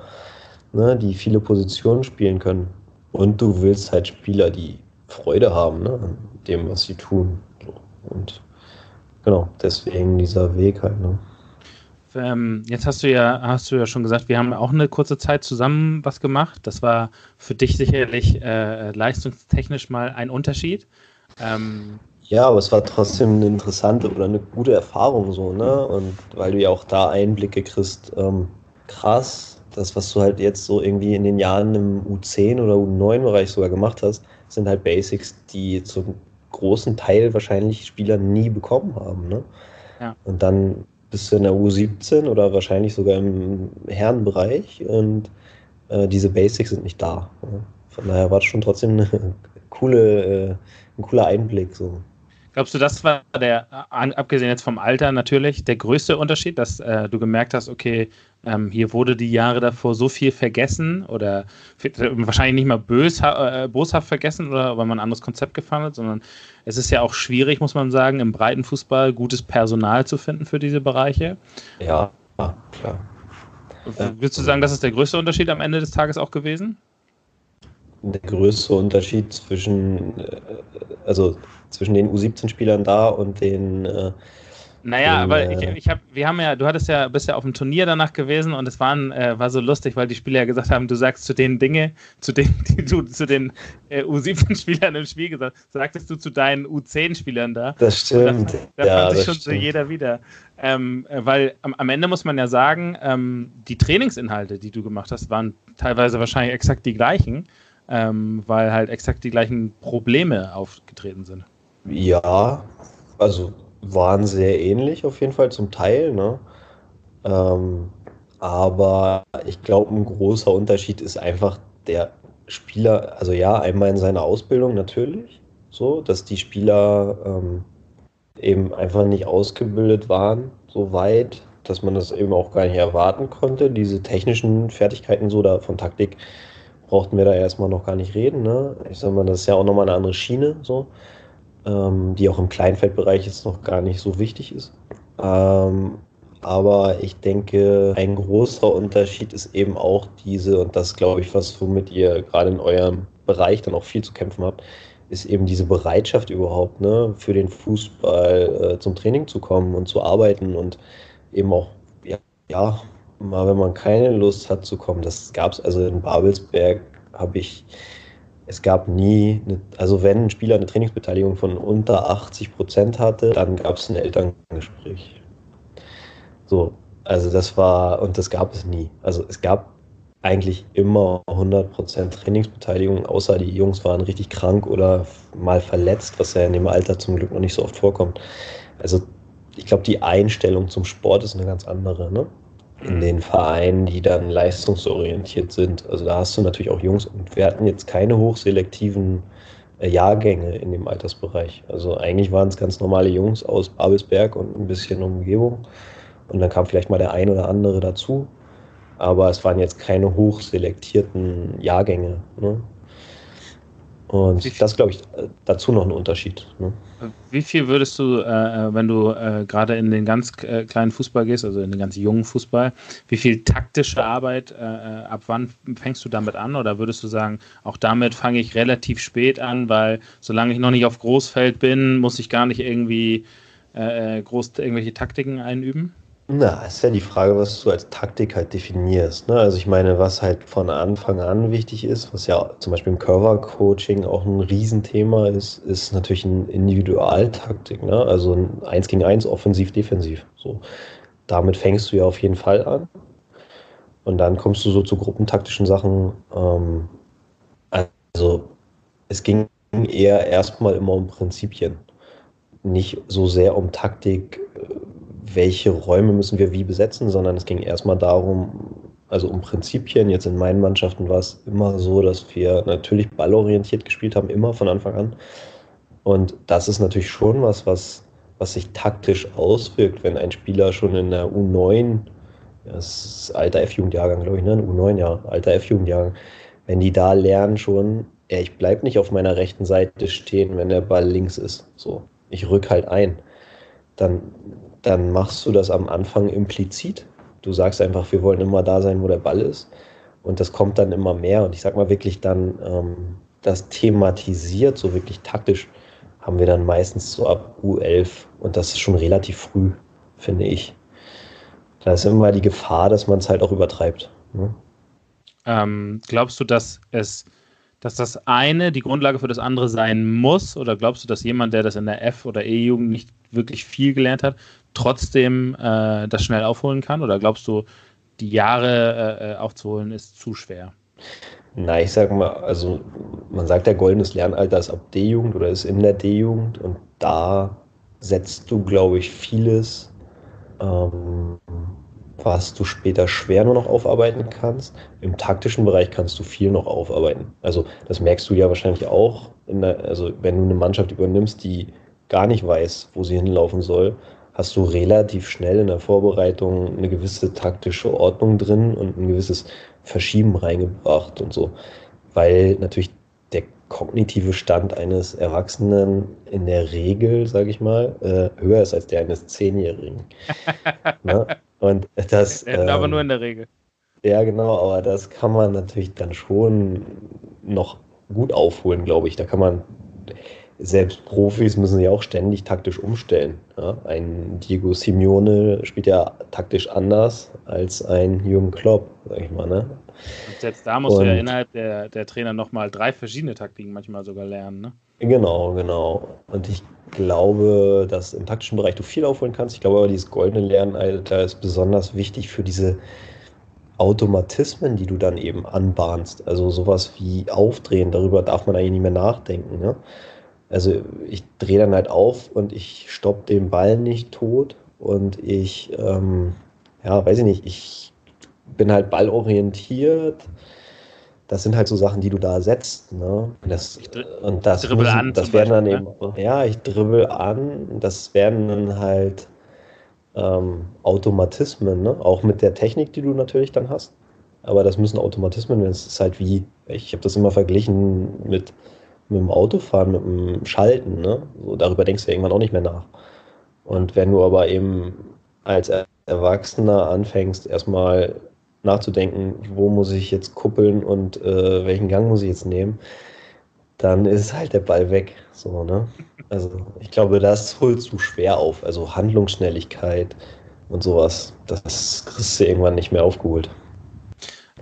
ne? die viele Positionen spielen können. Und du willst halt Spieler, die Freude haben ne? an dem, was sie tun. Und genau, deswegen dieser Weg halt. Ne? ähm, jetzt hast du ja, hast du ja schon gesagt, wir haben auch eine kurze Zeit zusammen was gemacht. Das war für dich sicherlich äh, leistungstechnisch mal ein Unterschied. Ähm, ja, aber es war trotzdem eine interessante oder eine gute Erfahrung so, ne? Und weil du ja auch da Einblicke kriegst, ähm, krass, das, was du halt jetzt so irgendwie in den Jahren im U10 oder U9-Bereich sogar gemacht hast, sind halt Basics, die zum großen Teil wahrscheinlich Spieler nie bekommen haben, ne? Ja. Und dann bist du in der U17 oder wahrscheinlich sogar im Herrenbereich und äh, diese Basics sind nicht da. Ja. Von daher war es schon trotzdem eine coole, äh, ein cooler Einblick. So. Glaubst du, das war der, abgesehen jetzt vom Alter natürlich, der größte Unterschied, dass äh, du gemerkt hast, okay, ähm, hier wurde die Jahre davor so viel vergessen oder wahrscheinlich nicht mal bösha äh, boshaft vergessen oder weil man ein anderes Konzept gefahren hat, sondern es ist ja auch schwierig, muss man sagen, im breiten Fußball gutes Personal zu finden für diese Bereiche. Ja, klar. Würdest du sagen, das ist der größte Unterschied am Ende des Tages auch gewesen? Der größte Unterschied zwischen, äh, also zwischen den U17-Spielern da und den äh, naja, aber ich, ich hab, wir haben ja, du hattest ja, bist ja auf dem Turnier danach gewesen und es waren, äh, war so lustig, weil die Spieler ja gesagt haben, du sagst zu den Dinge, zu denen, die du zu den äh, U17-Spielern im Spiel gesagt sagtest du zu deinen U10-Spielern da. Das stimmt. Da, da ja, fand sich schon stimmt. so jeder wieder. Ähm, äh, weil am, am, Ende muss man ja sagen, ähm, die Trainingsinhalte, die du gemacht hast, waren teilweise wahrscheinlich exakt die gleichen, ähm, weil halt exakt die gleichen Probleme aufgetreten sind. Ja, also waren sehr ähnlich auf jeden Fall zum Teil. Ne? Ähm, aber ich glaube, ein großer Unterschied ist einfach der Spieler, also ja, einmal in seiner Ausbildung natürlich, so, dass die Spieler ähm, eben einfach nicht ausgebildet waren, so weit, dass man das eben auch gar nicht erwarten konnte. Diese technischen Fertigkeiten so da von Taktik brauchten wir da erstmal noch gar nicht reden. Ne? Ich sag mal, das ist ja auch nochmal eine andere Schiene. So ähm, die auch im Kleinfeldbereich jetzt noch gar nicht so wichtig ist. Ähm, aber ich denke, ein großer Unterschied ist eben auch diese, und das glaube ich, was womit ihr gerade in eurem Bereich dann auch viel zu kämpfen habt, ist eben diese Bereitschaft überhaupt, ne, für den Fußball äh, zum Training zu kommen und zu arbeiten und eben auch, ja, ja, mal wenn man keine Lust hat zu kommen. Das gab es also in Babelsberg, habe ich es gab nie, eine, also wenn ein Spieler eine Trainingsbeteiligung von unter 80 Prozent hatte, dann gab es ein Elterngespräch. So, also das war, und das gab es nie. Also es gab eigentlich immer 100 Prozent Trainingsbeteiligung, außer die Jungs waren richtig krank oder mal verletzt, was ja in dem Alter zum Glück noch nicht so oft vorkommt. Also ich glaube, die Einstellung zum Sport ist eine ganz andere. Ne? In den Vereinen, die dann leistungsorientiert sind. Also da hast du natürlich auch Jungs und wir hatten jetzt keine hochselektiven äh, Jahrgänge in dem Altersbereich. Also eigentlich waren es ganz normale Jungs aus Babelsberg und ein bisschen Umgebung. Und dann kam vielleicht mal der ein oder andere dazu. Aber es waren jetzt keine hochselektierten Jahrgänge. Ne? Und das glaube ich dazu noch ein Unterschied. Ne? Wie viel würdest du, äh, wenn du äh, gerade in den ganz äh, kleinen Fußball gehst, also in den ganz jungen Fußball, wie viel taktische Arbeit, äh, äh, ab wann fängst du damit an? Oder würdest du sagen, auch damit fange ich relativ spät an, weil solange ich noch nicht auf Großfeld bin, muss ich gar nicht irgendwie äh, groß irgendwelche Taktiken einüben? Na, ist ja die Frage, was du als Taktik halt definierst. Ne? Also ich meine, was halt von Anfang an wichtig ist, was ja zum Beispiel im Curver-Coaching auch ein Riesenthema ist, ist natürlich eine Individualtaktik. Ne? Also ein 1 gegen 1, offensiv, defensiv. So. Damit fängst du ja auf jeden Fall an. Und dann kommst du so zu gruppentaktischen Sachen. Ähm, also es ging eher erstmal immer um Prinzipien. nicht so sehr um Taktik, welche Räume müssen wir wie besetzen, sondern es ging erstmal darum, also um Prinzipien. Jetzt in meinen Mannschaften war es immer so, dass wir natürlich ballorientiert gespielt haben, immer von Anfang an. Und das ist natürlich schon was, was, was sich taktisch auswirkt, wenn ein Spieler schon in der U9, das ist alter F-Jugendjahrgang, glaube ich, ne? U9, ja, alter F-Jugendjahrgang, wenn die da lernen schon, ja, ich bleibe nicht auf meiner rechten Seite stehen, wenn der Ball links ist. So, ich rück halt ein. Dann, dann machst du das am Anfang implizit. Du sagst einfach, wir wollen immer da sein, wo der Ball ist. Und das kommt dann immer mehr. Und ich sag mal wirklich dann, ähm, das thematisiert, so wirklich taktisch, haben wir dann meistens so ab U11. Und das ist schon relativ früh, finde ich. Da ist immer die Gefahr, dass man es halt auch übertreibt. Ne? Ähm, glaubst du, dass es, dass das eine die Grundlage für das andere sein muss? Oder glaubst du, dass jemand, der das in der F- oder E-Jugend nicht wirklich viel gelernt hat, trotzdem äh, das schnell aufholen kann? Oder glaubst du, die Jahre äh, aufzuholen ist zu schwer? Na, ich sag mal, also man sagt ja, goldenes Lernalter ist ab D-Jugend oder ist in der D-Jugend und da setzt du, glaube ich, vieles ähm, was du später schwer nur noch aufarbeiten kannst. Im taktischen Bereich kannst du viel noch aufarbeiten. Also das merkst du ja wahrscheinlich auch, der, also wenn du eine Mannschaft übernimmst, die gar nicht weiß, wo sie hinlaufen soll, hast du relativ schnell in der Vorbereitung eine gewisse taktische Ordnung drin und ein gewisses Verschieben reingebracht und so. Weil natürlich der kognitive Stand eines Erwachsenen in der Regel, sage ich mal, äh, höher ist als der eines Zehnjährigen. ne? Und das. Ähm, aber nur in der Regel. Ja, genau, aber das kann man natürlich dann schon noch gut aufholen, glaube ich. Da kann man, selbst Profis müssen sich auch ständig taktisch umstellen. Ja? Ein Diego Simeone spielt ja taktisch anders als ein Jürgen Klopp, sag ich mal. Ne? Und selbst da musst du ja innerhalb der, der Trainer nochmal drei verschiedene Taktiken manchmal sogar lernen. Ne? Genau, genau. Und ich glaube, dass im taktischen Bereich du viel aufholen kannst. Ich glaube aber, dieses goldene Lernalter ist besonders wichtig für diese Automatismen, die du dann eben anbahnst. Also sowas wie Aufdrehen, darüber darf man eigentlich nicht mehr nachdenken. Ne? Also ich drehe dann halt auf und ich stopp den Ball nicht tot und ich, ähm, ja, weiß ich nicht, ich bin halt ballorientiert das sind halt so Sachen, die du da setzt. Ne? Das, und das, dribbel muss, an das werden dann eben, ne? ja, ich dribbel an, das werden dann halt ähm, Automatismen, ne? auch mit der Technik, die du natürlich dann hast. Aber das müssen Automatismen, es ist halt wie, ich habe das immer verglichen mit, mit dem Autofahren, mit dem Schalten. Ne? So, darüber denkst du irgendwann auch nicht mehr nach. Und wenn du aber eben als Erwachsener anfängst, erstmal nachzudenken, wo muss ich jetzt kuppeln und äh, welchen Gang muss ich jetzt nehmen, dann ist halt der Ball weg. So, ne? Also ich glaube, das holst du schwer auf. Also Handlungsschnelligkeit und sowas, das kriegst du irgendwann nicht mehr aufgeholt.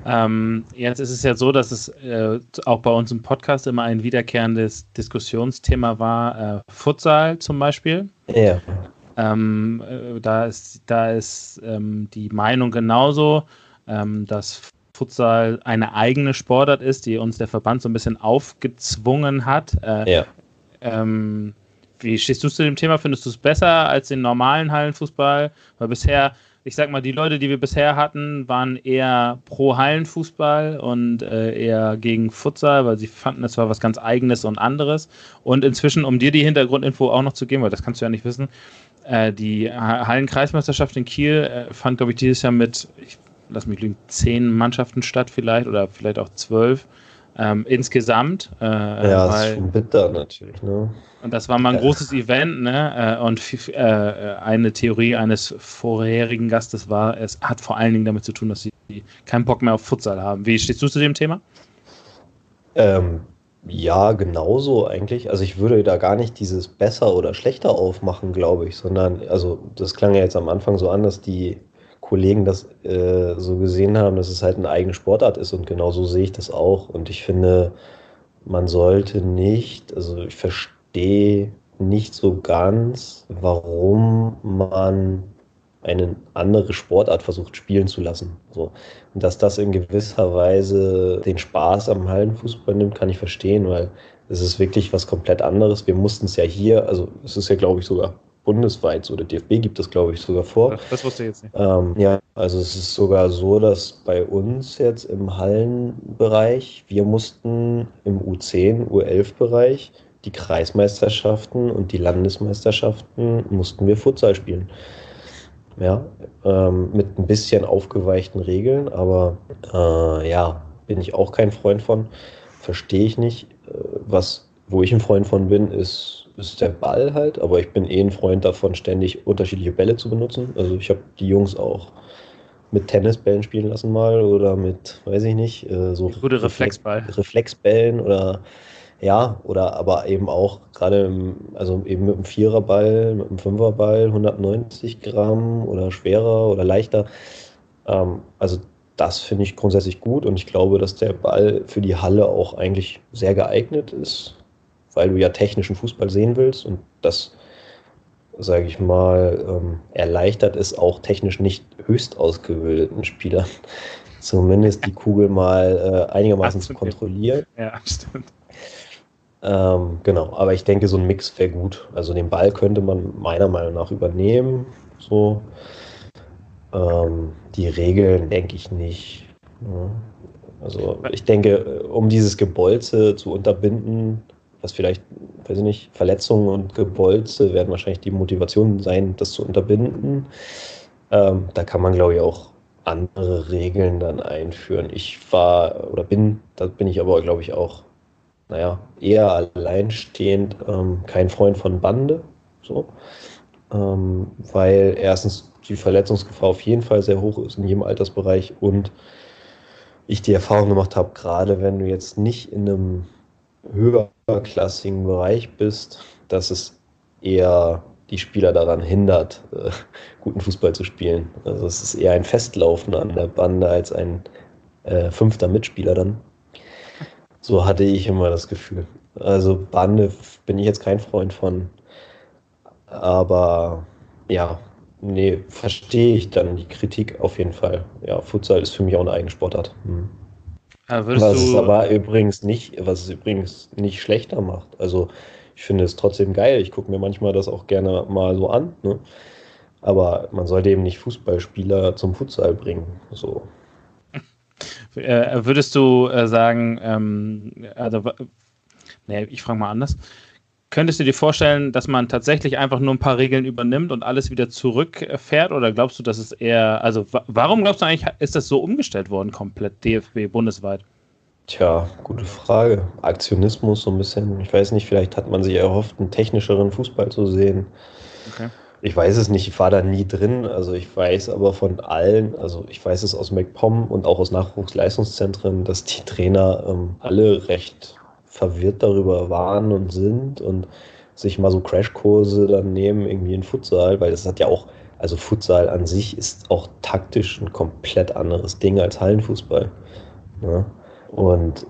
Ähm, jetzt ist es ja so, dass es äh, auch bei uns im Podcast immer ein wiederkehrendes Diskussionsthema war, äh, Futsal zum Beispiel. Ja. Ähm, äh, da ist, da ist ähm, die Meinung genauso ähm, dass Futsal eine eigene Sportart ist, die uns der Verband so ein bisschen aufgezwungen hat. Äh, ja. Ähm, wie stehst du zu dem Thema? Findest du es besser als den normalen Hallenfußball? Weil bisher, ich sag mal, die Leute, die wir bisher hatten, waren eher pro Hallenfußball und äh, eher gegen Futsal, weil sie fanden, es war was ganz Eigenes und anderes. Und inzwischen, um dir die Hintergrundinfo auch noch zu geben, weil das kannst du ja nicht wissen, äh, die Hallenkreismeisterschaft in Kiel äh, fand, glaube ich, dieses Jahr mit, ich lass mich lügen, zehn Mannschaften statt vielleicht oder vielleicht auch zwölf. Ähm, insgesamt. Äh, ja, weil, ist schon bitter natürlich. Ne? Und das war mal ein großes Event, ne? Äh, und äh, eine Theorie eines vorherigen Gastes war, es hat vor allen Dingen damit zu tun, dass sie keinen Bock mehr auf Futsal haben. Wie stehst du zu dem Thema? Ähm, ja, genauso eigentlich. Also ich würde da gar nicht dieses besser oder schlechter aufmachen, glaube ich, sondern, also das klang ja jetzt am Anfang so an, dass die Kollegen das äh, so gesehen haben, dass es halt eine eigene Sportart ist und genau so sehe ich das auch. Und ich finde, man sollte nicht, also ich verstehe nicht so ganz, warum man eine andere Sportart versucht spielen zu lassen. So. Und dass das in gewisser Weise den Spaß am Hallenfußball nimmt, kann ich verstehen, weil Es ist wirklich was komplett anderes. Wir mussten es ja hier, also es ist ja, glaube ich, sogar bundesweit so. Der DFB gibt das, glaube ich, sogar vor. Das wusste ich jetzt nicht. Ähm, ja, also es ist sogar so, dass bei uns jetzt im Hallenbereich, wir mussten im U10, U11-Bereich die Kreismeisterschaften und die Landesmeisterschaften mussten wir Futsal spielen. Ja, ähm, mit ein bisschen aufgeweichten Regeln, aber äh, ja, bin ich auch kein Freund von. Verstehe ich nicht. Äh, was, wo ich ein Freund von bin, ist, ist der Ball halt, aber ich bin eh ein Freund davon, ständig unterschiedliche Bälle zu benutzen. Also ich habe die Jungs auch mit Tennisbällen spielen lassen mal oder mit, weiß ich nicht, äh, so gute Reflexball. Reflexbällen oder ja, oder aber eben auch gerade, also eben mit einem Viererball, mit einem Fünferball, 190 Gramm oder schwerer oder leichter. Ähm, also das finde ich grundsätzlich gut und ich glaube, dass der Ball für die Halle auch eigentlich sehr geeignet ist, weil du ja technischen Fußball sehen willst und das, sage ich mal, ähm, erleichtert es auch technisch nicht höchst ausgebildeten Spielern, zumindest die Kugel mal äh, einigermaßen zu kontrollieren. Ja, stimmt. Ähm, genau, aber ich denke, so ein Mix wäre gut. Also den Ball könnte man meiner Meinung nach übernehmen. So. Ähm, die Regeln denke ich nicht. Ja. Also ich denke, um dieses Gebolze zu unterbinden, was vielleicht, weiß ich nicht, Verletzungen und Gebolze werden wahrscheinlich die Motivation sein, das zu unterbinden. Ähm, da kann man, glaube ich, auch andere Regeln dann einführen. Ich war oder bin, da bin ich aber, glaube ich, auch naja, eher alleinstehend ähm, kein Freund von Bande. So. Ähm, weil erstens die Verletzungsgefahr auf jeden Fall sehr hoch ist in jedem Altersbereich und ich die Erfahrung gemacht habe, gerade wenn du jetzt nicht in einem höherklassigen Bereich bist, dass es eher die Spieler daran hindert, äh, guten Fußball zu spielen. Also es ist eher ein Festlaufen an der Bande als ein äh, fünfter Mitspieler dann. So hatte ich immer das Gefühl. Also Bande bin ich jetzt kein Freund von. Aber ja, nee, verstehe ich dann die Kritik auf jeden Fall. Ja, Futsal ist für mich auch eine eigene Sportart. Hm. Ja, was es aber übrigens nicht, was es übrigens nicht schlechter macht. Also ich finde es trotzdem geil. Ich gucke mir manchmal das auch gerne mal so an. Ne? Aber man sollte eben nicht Fußballspieler zum Futsal bringen. So. Äh, würdest du äh, sagen, ähm, also, nee, ich frage mal anders. Könntest du dir vorstellen, dass man tatsächlich einfach nur ein paar Regeln übernimmt und alles wieder zurückfährt? Oder glaubst du, dass es eher, also warum glaubst du eigentlich, ist das so umgestellt worden, komplett DFB bundesweit? Tja, gute Frage. Aktionismus so ein bisschen. Ich weiß nicht, vielleicht hat man sich erhofft, einen technischeren Fußball zu sehen. Okay. Ich weiß es nicht, ich war da nie drin. Also ich weiß aber von allen, also ich weiß es aus MacPom und auch aus Nachwuchsleistungszentren, dass die Trainer ähm, alle recht verwirrt darüber waren und sind und sich mal so Crashkurse dann nehmen, irgendwie in Futsal, weil das hat ja auch, also Futsal an sich ist auch taktisch ein komplett anderes Ding als Hallenfußball. Ne? Und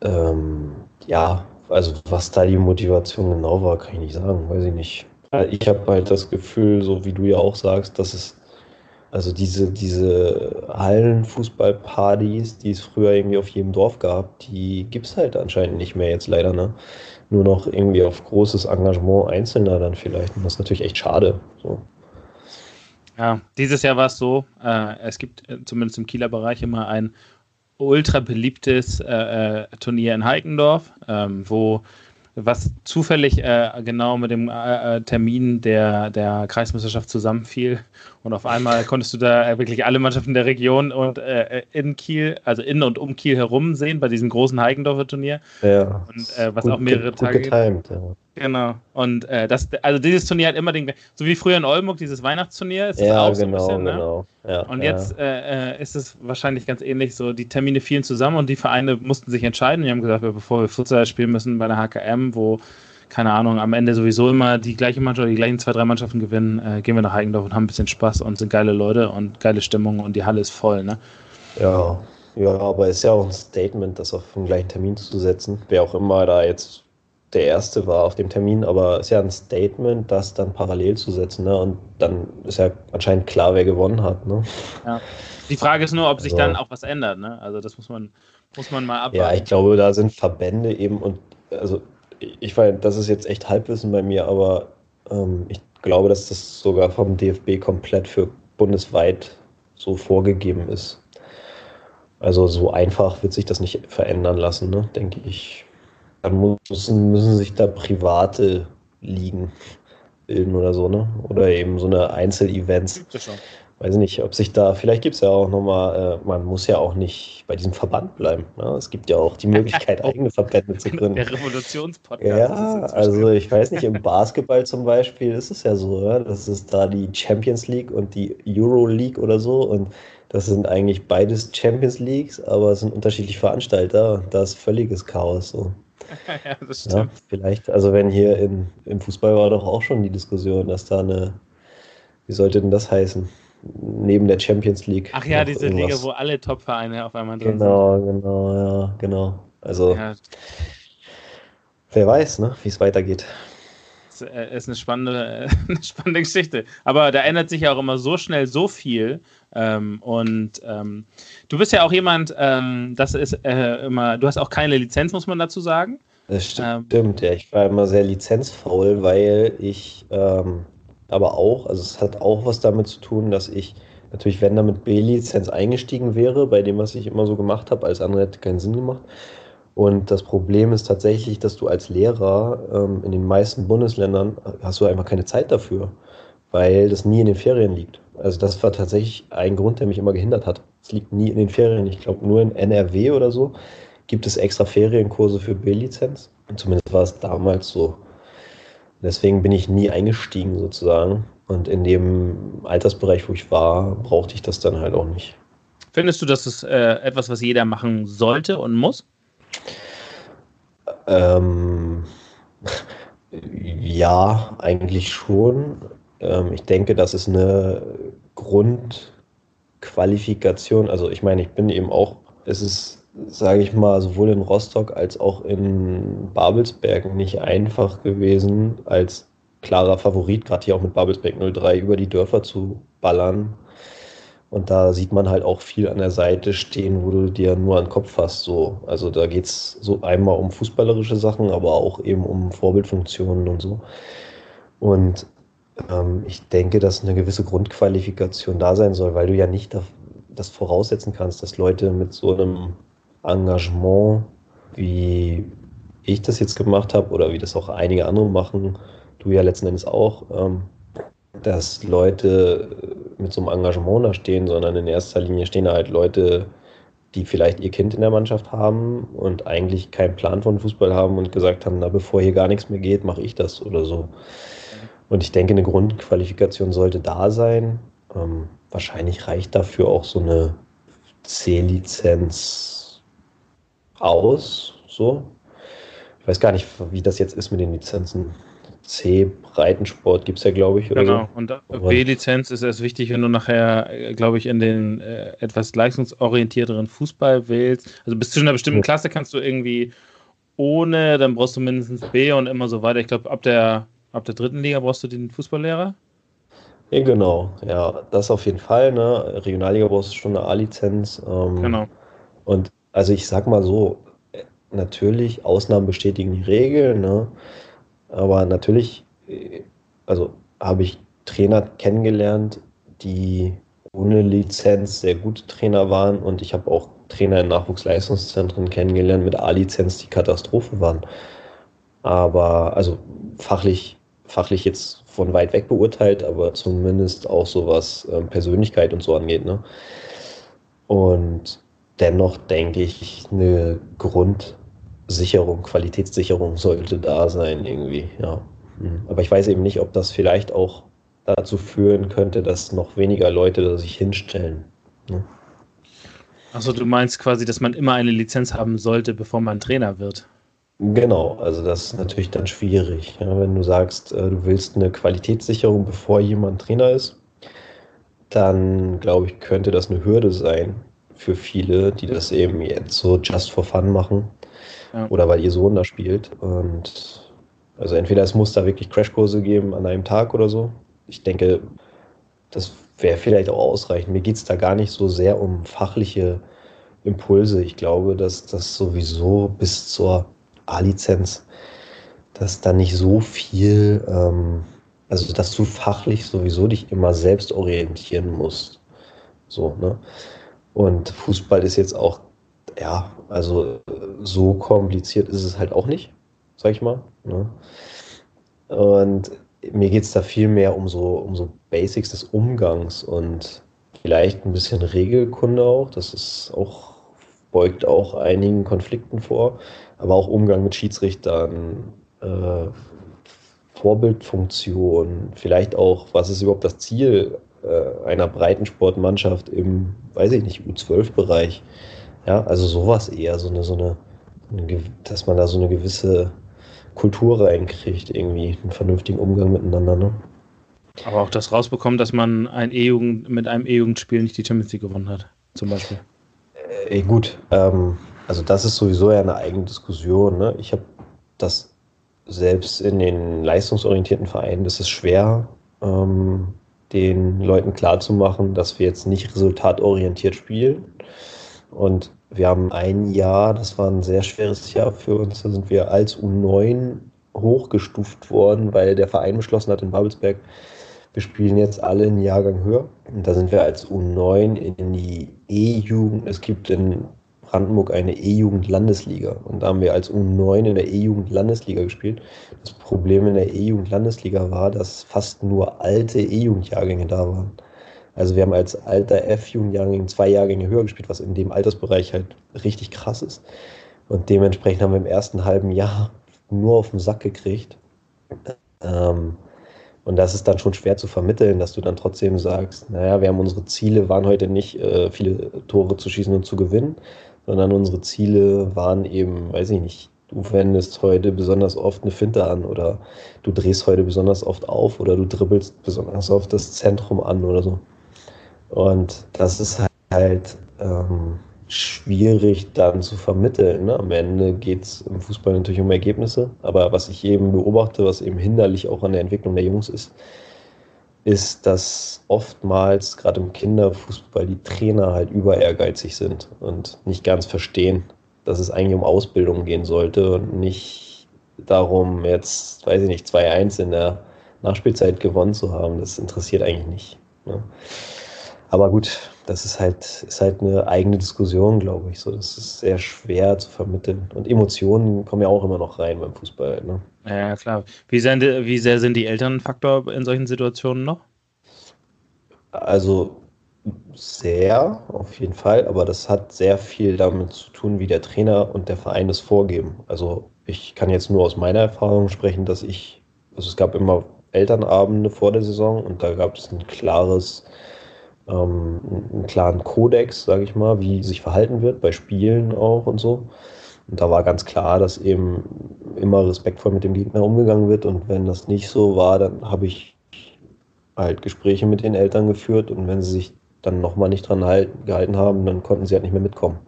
ähm, ja, also was da die Motivation genau war, kann ich nicht sagen, weiß ich nicht. Ich habe halt das Gefühl, so wie du ja auch sagst, dass es also diese, diese Hallenfußballpartys, die es früher irgendwie auf jedem Dorf gab, die gibt es halt anscheinend nicht mehr jetzt leider, ne? Nur noch irgendwie auf großes Engagement Einzelner dann vielleicht. Und das ist natürlich echt schade. So. Ja, dieses Jahr war es so, äh, es gibt äh, zumindest im Kieler Bereich immer ein ultra beliebtes äh, äh Turnier in Heikendorf, ähm, wo was zufällig äh, genau mit dem äh, äh, Termin der, der Kreismeisterschaft zusammenfiel. Und auf einmal konntest du da äh, wirklich alle Mannschaften der Region und äh, in Kiel, also in und um Kiel herum sehen bei diesem großen Heikendorfer Turnier. Ja. Und äh, was gut, auch mehrere gut, Tage. Getimed, ja. Genau. Und äh, das, also dieses Turnier hat immer den, so wie früher in Oldenburg, dieses Weihnachtsturnier, ist ja, auch so genau, ein bisschen, ne? genau. Ja, und jetzt äh, äh, ist es wahrscheinlich ganz ähnlich, so die Termine fielen zusammen und die Vereine mussten sich entscheiden. Die haben gesagt, bevor wir Futsal spielen müssen bei der HKM, wo, keine Ahnung, am Ende sowieso immer die gleiche Mannschaft, die gleichen zwei, drei Mannschaften gewinnen, äh, gehen wir nach Heigendorf und haben ein bisschen Spaß und sind geile Leute und geile Stimmung und die Halle ist voll, ne? Ja, ja, aber es ist ja auch ein Statement, das auf den gleichen Termin zu setzen. Wer auch immer da jetzt der erste war auf dem Termin, aber es ist ja ein Statement, das dann parallel zu setzen. Ne? Und dann ist ja anscheinend klar, wer gewonnen hat. Ne? Ja. Die Frage ist nur, ob sich also, dann auch was ändert. Ne? Also das muss man, muss man mal abwarten. Ja, ich glaube, da sind Verbände eben und also ich weiß, das ist jetzt echt Halbwissen bei mir, aber ähm, ich glaube, dass das sogar vom DFB komplett für bundesweit so vorgegeben ist. Also so einfach wird sich das nicht verändern lassen, ne? denke ich. Dann müssen, müssen sich da private Ligen bilden oder so, ne? Oder eben so eine Einzelevents weiß nicht, ob sich da, vielleicht gibt es ja auch nochmal, äh, man muss ja auch nicht bei diesem Verband bleiben. Ne? Es gibt ja auch die Möglichkeit, eigene Verbände zu gründen. Der Revolutionspodcast. Ja, also ich weiß nicht, im Basketball zum Beispiel ist es ja so, ja? das ist da die Champions League und die Euro League oder so und das sind eigentlich beides Champions Leagues, aber es sind unterschiedliche Veranstalter da ist völliges Chaos so. ja, das stimmt. Ja, vielleicht, also wenn hier in, im Fußball war doch auch schon die Diskussion, dass da eine, wie sollte denn das heißen? neben der Champions League. Ach ja, diese irgendwas. Liga, wo alle Top-Vereine auf einmal drin genau, sind. Genau, genau, ja, genau. Also, ja. wer weiß, ne, wie es weitergeht. Äh, ist eine spannende, eine spannende Geschichte. Aber da ändert sich ja auch immer so schnell so viel. Ähm, und ähm, du bist ja auch jemand, ähm, das ist äh, immer, du hast auch keine Lizenz, muss man dazu sagen. Das stimmt, ähm, ja. Ich war immer sehr lizenzfaul, weil ich ähm, aber auch, also es hat auch was damit zu tun, dass ich natürlich, wenn da mit B-Lizenz eingestiegen wäre, bei dem, was ich immer so gemacht habe, als andere hätte keinen Sinn gemacht. Und das Problem ist tatsächlich, dass du als Lehrer ähm, in den meisten Bundesländern hast du einfach keine Zeit dafür, weil das nie in den Ferien liegt. Also das war tatsächlich ein Grund, der mich immer gehindert hat. Es liegt nie in den Ferien. Ich glaube, nur in NRW oder so gibt es extra Ferienkurse für B-Lizenz. Zumindest war es damals so. Deswegen bin ich nie eingestiegen sozusagen. Und in dem Altersbereich, wo ich war, brauchte ich das dann halt auch nicht. Findest du, das ist äh, etwas, was jeder machen sollte und muss? Ähm, ja, eigentlich schon. Ähm, ich denke, das ist eine Grundqualifikation. Also ich meine, ich bin eben auch, es ist sage ich mal, sowohl in Rostock als auch in Babelsberg nicht einfach gewesen, als klarer Favorit, gerade hier auch mit Babelsberg 03 über die Dörfer zu ballern. Und da sieht man halt auch viel an der Seite stehen, wo du dir nur an den Kopf hast. So. Also da geht es so einmal um fußballerische Sachen, aber auch eben um Vorbildfunktionen und so. Und ähm, ich denke, dass eine gewisse Grundqualifikation da sein soll, weil du ja nicht das voraussetzen kannst, dass Leute mit so einem Engagement, wie ich das jetzt gemacht habe oder wie das auch einige andere machen, du ja letzten Endes auch, ähm, dass Leute mit so einem Engagement da stehen, sondern in erster Linie stehen da halt Leute, die vielleicht ihr Kind in der Mannschaft haben und eigentlich keinen Plan von Fußball haben und gesagt haben, na bevor hier gar nichts mehr geht, mache ich das oder so. Und ich denke, eine Grundqualifikation sollte da sein. Ähm, wahrscheinlich reicht dafür auch so eine C-Lizenz aus. So. Ich weiß gar nicht, wie das jetzt ist mit den Lizenzen. C, Breitensport gibt es ja, glaube ich. Oder genau, so. und B-Lizenz ist erst wichtig, wenn du nachher, glaube ich, in den äh, etwas leistungsorientierteren Fußball wählst. Also bis zu einer bestimmten ja. Klasse kannst du irgendwie ohne, dann brauchst du mindestens B und immer so weiter. Ich glaube, ab der, ab der dritten Liga brauchst du den Fußballlehrer. Ja, genau, ja, das auf jeden Fall. Ne? Regionalliga brauchst du schon eine A-Lizenz. Ähm, genau. Und also ich sag mal so, natürlich, Ausnahmen bestätigen die Regel, ne? Aber natürlich, also habe ich Trainer kennengelernt, die ohne Lizenz sehr gute Trainer waren und ich habe auch Trainer in Nachwuchsleistungszentren kennengelernt mit A-Lizenz, die Katastrophe waren. Aber, also fachlich, fachlich jetzt von weit weg beurteilt, aber zumindest auch so was ähm, Persönlichkeit und so angeht. Ne? Und dennoch denke ich, eine Grundsicherung, Qualitätssicherung sollte da sein irgendwie, ja. Mhm. Aber ich weiß eben nicht, ob das vielleicht auch dazu führen könnte, dass noch weniger Leute sich hinstellen. Ne? Achso, du meinst quasi, dass man immer eine Lizenz haben sollte, bevor man Trainer wird. Genau, also das ist natürlich dann schwierig. Ja, wenn du sagst, äh, du willst eine Qualitätssicherung, bevor jemand Trainer ist, dann glaube ich, könnte das eine Hürde sein, für viele, die das eben jetzt so just for fun machen ja. oder weil ihr Sohn da spielt. Und also entweder es muss da wirklich Crashkurse geben an einem Tag oder so. Ich denke, das wäre vielleicht auch ausreichend. Mir geht es da gar nicht so sehr um fachliche Impulse. Ich glaube, dass das sowieso bis zur A-Lizenz, dass da nicht so viel, ähm, also dass du fachlich sowieso dich immer selbst orientieren musst. So, ne? Und Fußball ist jetzt auch, ja, also so kompliziert ist es halt auch nicht, sag ich mal. Ne? Und mir geht es da viel mehr um so, um so Basics des Umgangs und vielleicht ein bisschen Regelkunde auch. Das ist auch, beugt auch einigen Konflikten vor, aber auch Umgang mit Schiedsrichtern, äh, Vorbildfunktion, vielleicht auch, was ist überhaupt das Ziel äh, einer Breitensportmannschaft im, weiß ich nicht, U12-Bereich. Ja, also sowas eher, so eine, so eine, dass man da so eine gewisse Kultur reinkriegt, irgendwie, einen vernünftigen Umgang miteinander. Ne? Aber auch das rausbekommen, dass man ein E-Jugend mit einem E-Jugendspiel nicht die Champions League gewonnen hat, zum Beispiel. Äh, gut, ähm, also das ist sowieso ja eine eigene Diskussion. Ne? Ich habe das selbst in den leistungsorientierten Vereinen, das ist schwer, ähm, den Leuten klarzumachen, dass wir jetzt nicht resultatorientiert spielen. Und wir haben ein Jahr, das war ein sehr schweres Jahr für uns, da sind wir als U9 hochgestuft worden, weil der Verein beschlossen hat in Babelsberg, wir spielen jetzt alle einen Jahrgang höher. Und da sind wir als U9 in die E-Jugend. Es gibt in Brandenburg eine E-Jugend-Landesliga. Und da haben wir als U9 in der E-Jugend-Landesliga gespielt. Das Problem in der E-Jugend-Landesliga war, dass fast nur alte E-Jugend-Jahrgänge da waren. Also wir haben als alter F-Jugendjahrgang zwei Jahrgänge höher gespielt, was in dem Altersbereich halt richtig krass ist. Und dementsprechend haben wir im ersten halben Jahr nur auf den Sack gekriegt. Ähm, und das ist dann schon schwer zu vermitteln, dass du dann trotzdem sagst, naja, wir haben unsere Ziele, waren heute nicht äh, viele Tore zu schießen und zu gewinnen, sondern unsere Ziele waren eben, weiß ich nicht, du wendest heute besonders oft eine Finte an oder du drehst heute besonders oft auf oder du dribbelst besonders oft das Zentrum an oder so. Und das ist halt ähm, schwierig dann zu vermitteln. Ne? Am Ende geht es im Fußball natürlich um Ergebnisse, aber was ich eben beobachte, was eben hinderlich auch an der Entwicklung der Jungs ist, ist, dass oftmals gerade im Kinderfußball die Trainer halt über ehrgeizig sind und nicht ganz verstehen, dass es eigentlich um Ausbildung gehen sollte und nicht darum, jetzt, weiß ich nicht, 2-1 in der Nachspielzeit gewonnen zu haben. Das interessiert eigentlich nicht. Ne? Aber gut, das ist halt, ist halt eine eigene Diskussion, glaube ich. So, das ist sehr schwer zu vermitteln. Und Emotionen kommen ja auch immer noch rein beim Fußball. Ne? Ja, klar. Wie, sind, wie sehr sind die Eltern ein Faktor in solchen Situationen noch? Also sehr, auf jeden Fall. Aber das hat sehr viel damit zu tun, wie der Trainer und der Verein es vorgeben. Also ich kann jetzt nur aus meiner Erfahrung sprechen, dass ich, also es gab immer Elternabende vor der Saison und da gab es ein klares ähm, einen klaren Kodex, sage ich mal, wie sich verhalten wird, bei Spielen auch und so. Und da war ganz klar, dass eben immer respektvoll mit dem Gegner umgegangen wird. Und wenn das nicht so war, dann habe ich halt Gespräche mit den Eltern geführt. Und wenn sie sich dann nochmal nicht dran halten, gehalten haben, dann konnten sie halt nicht mehr mitkommen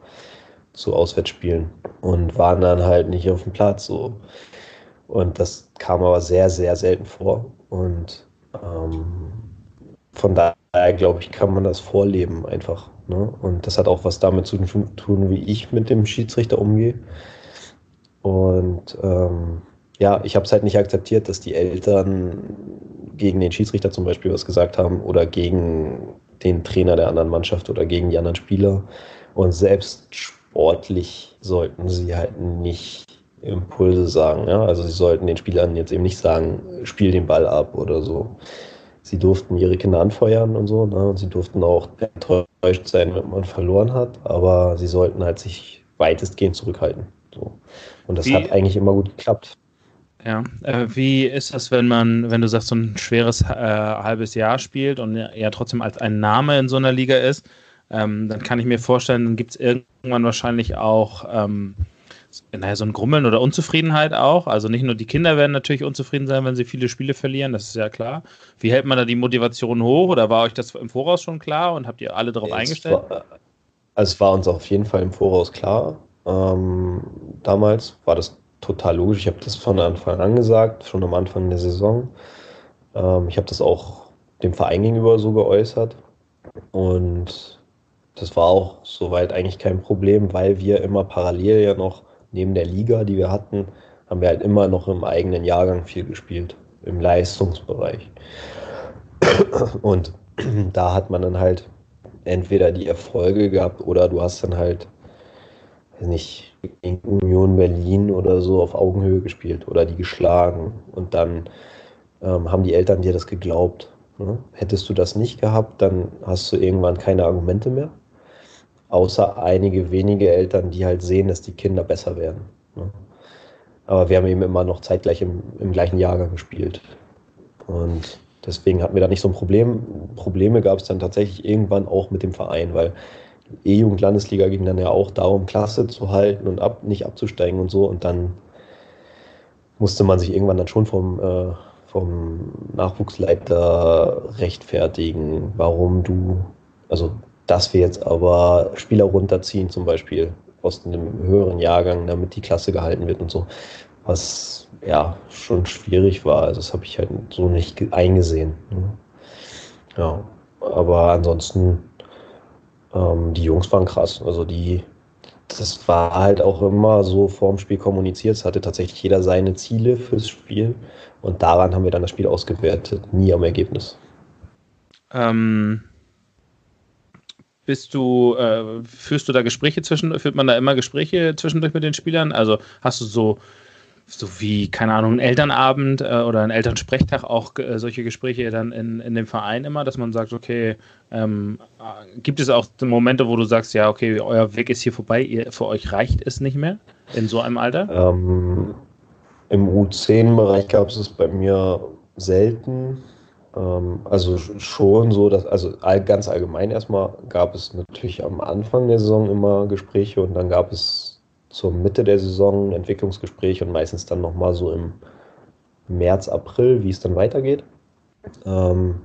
zu Auswärtsspielen und waren dann halt nicht auf dem Platz. So. Und das kam aber sehr, sehr selten vor. Und ähm, von daher daher glaube ich, kann man das vorleben einfach. Ne? Und das hat auch was damit zu tun, wie ich mit dem Schiedsrichter umgehe. Und ähm, ja, ich habe es halt nicht akzeptiert, dass die Eltern gegen den Schiedsrichter zum Beispiel was gesagt haben oder gegen den Trainer der anderen Mannschaft oder gegen die anderen Spieler. Und selbst sportlich sollten sie halt nicht Impulse sagen. Ja? Also sie sollten den Spielern jetzt eben nicht sagen, spiel den Ball ab oder so sie durften ihre Kinder anfeuern und so, ne? und sie durften auch enttäuscht sein, wenn man verloren hat, aber sie sollten halt sich weitestgehend zurückhalten. So. Und das wie, hat eigentlich immer gut geklappt. Ja, äh, wie ist das, wenn man, wenn du sagst, so ein schweres äh, halbes Jahr spielt und ja trotzdem als ein Name in so einer Liga ist, ähm, dann kann ich mir vorstellen, dann gibt es irgendwann wahrscheinlich auch ähm, naja, so ein Grummeln oder Unzufriedenheit auch. Also nicht nur die Kinder werden natürlich unzufrieden sein, wenn sie viele Spiele verlieren, das ist ja klar. Wie hält man da die Motivation hoch oder war euch das im Voraus schon klar und habt ihr alle darauf es eingestellt? War, also es war uns auf jeden Fall im Voraus klar. Ähm, damals war das total logisch. Ich habe das von Anfang an gesagt, schon am Anfang der Saison. Ähm, ich habe das auch dem Verein gegenüber so geäußert. Und das war auch soweit eigentlich kein Problem, weil wir immer parallel ja noch neben der Liga, die wir hatten, haben wir halt immer noch im eigenen Jahrgang viel gespielt, im Leistungsbereich. Und da hat man dann halt entweder die Erfolge gehabt oder du hast dann halt nicht gegen Union Berlin oder so auf Augenhöhe gespielt oder die geschlagen und dann ähm, haben die Eltern dir das geglaubt. Ne? Hättest du das nicht gehabt, dann hast du irgendwann keine Argumente mehr. Außer einige wenige Eltern, die halt sehen, dass die Kinder besser werden. Ne? Aber wir haben eben immer noch zeitgleich im, im gleichen Jahrgang gespielt. Und deswegen hatten wir da nicht so ein Problem. Probleme gab es dann tatsächlich irgendwann auch mit dem Verein, weil E-Jugend-Landesliga ging dann ja auch darum, Klasse zu halten und ab, nicht abzusteigen und so. Und dann musste man sich irgendwann dann schon vom, äh, vom Nachwuchsleiter rechtfertigen, warum du, also dass wir jetzt aber Spieler runterziehen, zum Beispiel aus einem höheren Jahrgang, damit die Klasse gehalten wird und so. Was ja schon schwierig war. Also das habe ich halt so nicht eingesehen. Ne? Ja, aber ansonsten ähm, die Jungs waren krass. Also die, das war halt auch immer so vorm Spiel kommuniziert. Es hatte tatsächlich jeder seine Ziele fürs Spiel und daran haben wir dann das Spiel ausgewertet, nie am Ergebnis. Ähm, bist du, äh, führst du da Gespräche zwischen, führt man da immer Gespräche zwischendurch mit den Spielern? Also hast du so so wie, keine Ahnung, ein Elternabend äh, oder ein Elternsprechtag auch äh, solche Gespräche dann in, in dem Verein immer, dass man sagt, okay, ähm, äh, gibt es auch Momente, wo du sagst, ja, okay, euer Weg ist hier vorbei, ihr, für euch reicht es nicht mehr in so einem Alter? Ähm, Im U10-Bereich gab es es bei mir selten. Ähm, also schon so, dass, also ganz allgemein erstmal gab es natürlich am Anfang der Saison immer Gespräche und dann gab es zur Mitte der Saison ein Entwicklungsgespräch und meistens dann nochmal so im März, April, wie es dann weitergeht. Ähm,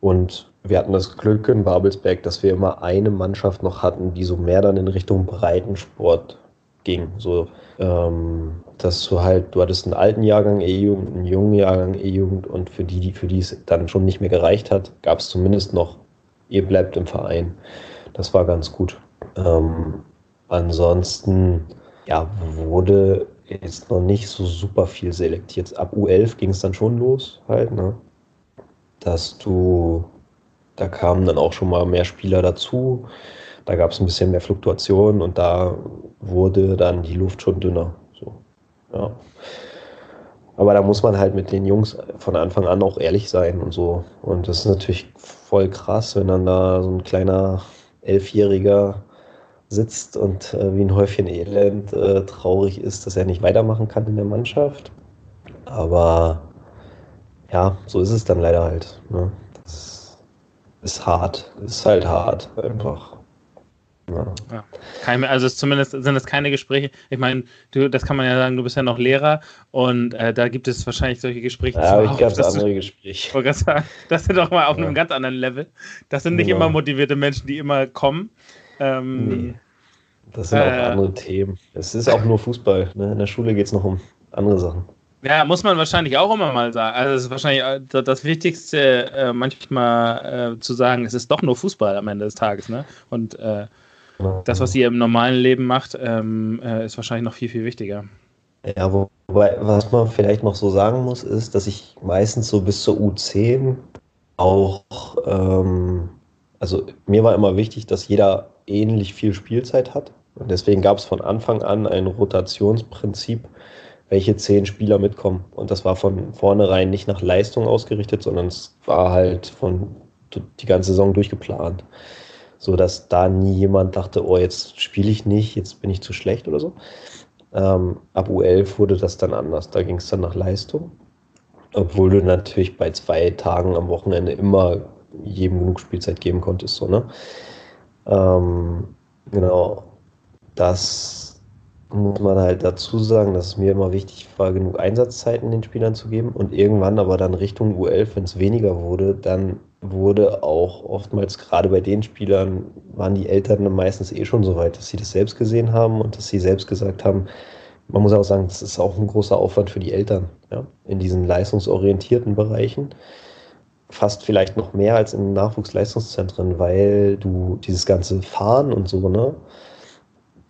und wir hatten das Glück in Babelsberg, dass wir immer eine Mannschaft noch hatten, die so mehr dann in Richtung Breitensport ging. So, ähm, dass du halt, du hattest einen alten Jahrgang E-Jugend, einen jungen Jahrgang E-Jugend und für die, die, für die es dann schon nicht mehr gereicht hat, gab es zumindest noch, ihr bleibt im Verein. Das war ganz gut. Ähm, Ansonsten ja, wurde jetzt noch nicht so super viel selektiert. Ab U11 ging es dann schon los, halt, ne? Dass du, da kamen dann auch schon mal mehr Spieler dazu, da gab es ein bisschen mehr Fluktuation und da wurde dann die Luft schon dünner. So, ja. Aber da muss man halt mit den Jungs von Anfang an auch ehrlich sein und so. Und das ist natürlich voll krass, wenn dann da so ein kleiner Elfjähriger sitzt und äh, wie ein Häufchen Elend äh, traurig ist, dass er nicht weitermachen kann in der Mannschaft. Aber ja, so ist es dann leider halt. Ne? Das ist hart. Ist halt hart, einfach. Ja. Ja. Keine, also zumindest sind das keine Gespräche. Ich meine, du, das kann man ja sagen, du bist ja noch Lehrer und äh, da gibt es wahrscheinlich solche Gespräche. Ja, ich ganz andere Gespräche. Das sind doch mal auf ja. einem ganz anderen Level. Das sind nicht genau. immer motivierte Menschen, die immer kommen. Ähm, nee. Das sind äh, auch andere Themen. Es ist auch nur Fußball. Ne? In der Schule geht es noch um andere Sachen. Ja, muss man wahrscheinlich auch immer mal sagen. Also es ist wahrscheinlich äh, das Wichtigste, äh, manchmal äh, zu sagen, es ist doch nur Fußball am Ende des Tages. Ne? Und äh. Das, was ihr im normalen Leben macht, ähm, äh, ist wahrscheinlich noch viel, viel wichtiger. Ja, wobei, was man vielleicht noch so sagen muss, ist, dass ich meistens so bis zur U10 auch, ähm, also mir war immer wichtig, dass jeder ähnlich viel Spielzeit hat. Und deswegen gab es von Anfang an ein Rotationsprinzip, welche zehn Spieler mitkommen. Und das war von vornherein nicht nach Leistung ausgerichtet, sondern es war halt von die ganze Saison durchgeplant. So dass da nie jemand dachte, oh, jetzt spiele ich nicht, jetzt bin ich zu schlecht oder so. Ähm, ab U11 wurde das dann anders. Da ging es dann nach Leistung. Obwohl du natürlich bei zwei Tagen am Wochenende immer jedem genug Spielzeit geben konntest. So, ne? Ähm, genau, das muss man halt dazu sagen, dass es mir immer wichtig war, genug Einsatzzeiten den Spielern zu geben und irgendwann aber dann Richtung U11, wenn es weniger wurde, dann wurde auch oftmals gerade bei den Spielern waren die Eltern meistens eh schon so weit, dass sie das selbst gesehen haben und dass sie selbst gesagt haben, man muss auch sagen, das ist auch ein großer Aufwand für die Eltern, ja, in diesen leistungsorientierten Bereichen fast vielleicht noch mehr als in Nachwuchsleistungszentren, weil du dieses ganze Fahren und so, ne?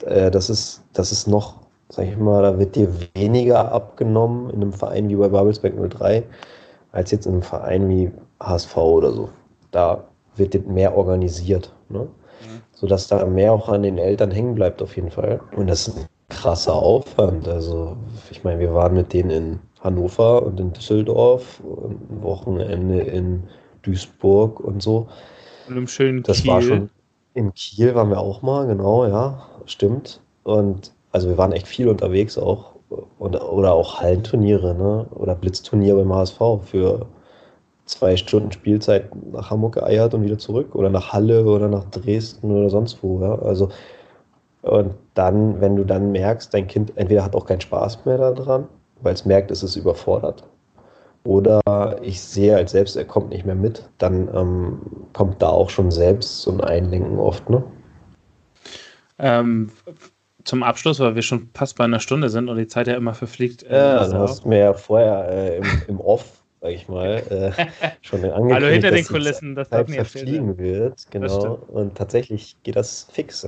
äh, das ist, das ist noch, sag ich mal, da wird dir weniger abgenommen in einem Verein wie bei Babelsberg 03, als jetzt in einem Verein wie HSV oder so. Da wird mehr organisiert, ne? Mhm. sodass da mehr auch an den Eltern hängen bleibt auf jeden Fall. Und das ist ein krasser Aufwand. Also ich meine, wir waren mit denen in Hannover und in Düsseldorf, ein Wochenende in Duisburg und so. Und im schönen das Kiel. war schon in Kiel waren wir auch mal, genau, ja, stimmt. Und also wir waren echt viel unterwegs auch. Und, oder auch Hallenturniere, ne? Oder Blitzturnier beim HSV für zwei Stunden Spielzeit nach Hamburg geeiert und wieder zurück. Oder nach Halle oder nach Dresden oder sonst wo, ja. Also und dann, wenn du dann merkst, dein Kind entweder hat auch keinen Spaß mehr daran, weil es merkt, es ist überfordert, oder ich sehe als selbst, er kommt nicht mehr mit, dann ähm, kommt da auch schon selbst so ein Einlenken oft, ne? Ähm, zum Abschluss, weil wir schon fast bei einer Stunde sind und die Zeit ja immer verfliegt. Äh, ja, du hast mir ja vorher äh, im, im Off, sag ich mal, äh, schon angekündigt, Hallo hinter den Kulissen, das Zeit verfliegen wird. Genau. Und tatsächlich geht das fix.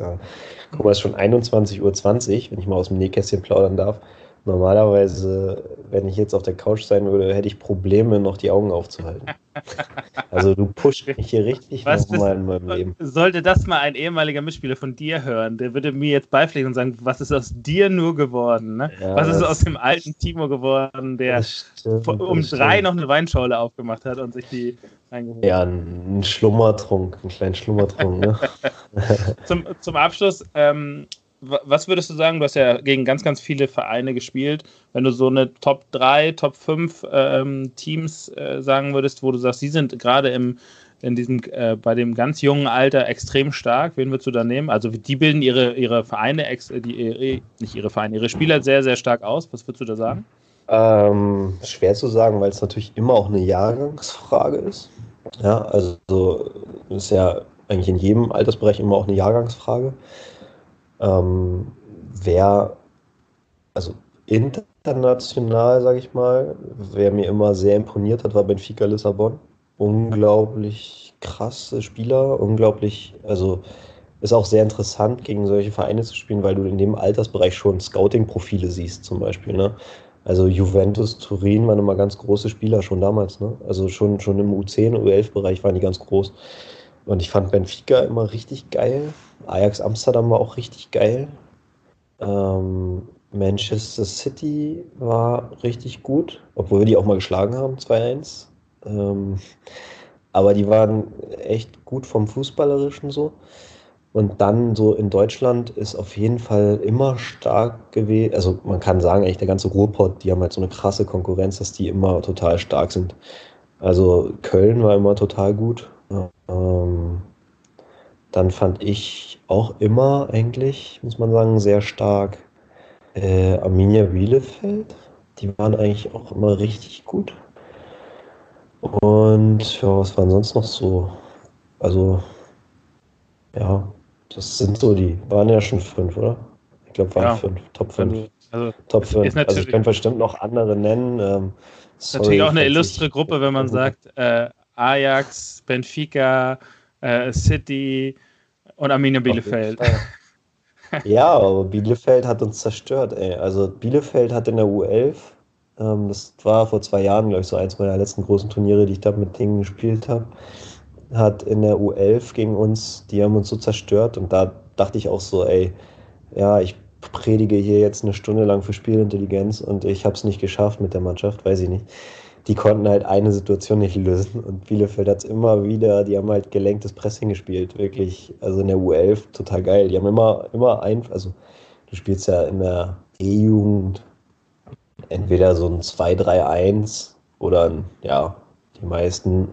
Guck mal, es ist schon 21.20 Uhr, wenn ich mal aus dem Nähkästchen plaudern darf. Normalerweise, wenn ich jetzt auf der Couch sein würde, hätte ich Probleme, noch die Augen aufzuhalten. Also du pusht mich hier richtig nochmal in meinem Leben. Sollte das mal ein ehemaliger Mitspieler von dir hören, der würde mir jetzt beipflichten und sagen, was ist aus dir nur geworden? Ne? Ja, was ist aus dem alten Timo geworden, der stimmt, um drei noch eine Weinschorle aufgemacht hat und sich die Ja, ein Schlummertrunk, einen kleinen Schlummertrunk. Ne? zum, zum Abschluss, ähm, was würdest du sagen? Du hast ja gegen ganz, ganz viele Vereine gespielt. Wenn du so eine Top 3, Top 5 ähm, Teams äh, sagen würdest, wo du sagst, die sind gerade im, in diesem, äh, bei dem ganz jungen Alter extrem stark, wen würdest du da nehmen? Also die bilden ihre, ihre Vereine, ex, die, ihre, nicht ihre Vereine, ihre Spieler sehr, sehr stark aus. Was würdest du da sagen? Ähm, schwer zu sagen, weil es natürlich immer auch eine Jahrgangsfrage ist. Ja, also ist ja eigentlich in jedem Altersbereich immer auch eine Jahrgangsfrage. Ähm, wer, also international, sage ich mal, wer mir immer sehr imponiert hat, war Benfica Lissabon. Unglaublich krasse Spieler, unglaublich, also ist auch sehr interessant, gegen solche Vereine zu spielen, weil du in dem Altersbereich schon Scouting-Profile siehst, zum Beispiel. Ne? Also Juventus, Turin waren immer ganz große Spieler schon damals. Ne? Also schon, schon im U10, U11-Bereich waren die ganz groß. Und ich fand Benfica immer richtig geil. Ajax Amsterdam war auch richtig geil. Ähm, Manchester City war richtig gut, obwohl wir die auch mal geschlagen haben, 2-1. Ähm, aber die waren echt gut vom Fußballerischen so. Und dann so in Deutschland ist auf jeden Fall immer stark gewesen. Also man kann sagen, eigentlich der ganze Ruhrpott, die haben halt so eine krasse Konkurrenz, dass die immer total stark sind. Also Köln war immer total gut. Ähm, dann fand ich auch immer eigentlich, muss man sagen, sehr stark äh, Arminia Bielefeld. Die waren eigentlich auch immer richtig gut. Und ja, was waren sonst noch so? Also, ja, das sind so die, waren ja schon fünf, oder? Ich glaube, waren ja, fünf, Top fünf. Also, Top fünf. Also ich könnte bestimmt noch andere nennen. Ähm, sorry, natürlich auch eine illustre Gruppe, wenn man sagt, äh, Ajax, Benfica, äh, City und Arminia Bielefeld. Ja, aber Bielefeld hat uns zerstört, ey. Also Bielefeld hat in der U11, ähm, das war vor zwei Jahren, glaube ich, so eins meiner letzten großen Turniere, die ich da mit denen gespielt habe, hat in der U11 gegen uns, die haben uns so zerstört und da dachte ich auch so, ey, ja, ich predige hier jetzt eine Stunde lang für Spielintelligenz und ich habe es nicht geschafft mit der Mannschaft, weiß ich nicht die konnten halt eine Situation nicht lösen. Und Bielefeld hat es immer wieder, die haben halt gelenktes Pressing gespielt, wirklich. Also in der U11 total geil. Die haben immer, immer ein, also du spielst ja in der E-Jugend entweder so ein 2-3-1 oder ein, ja, die meisten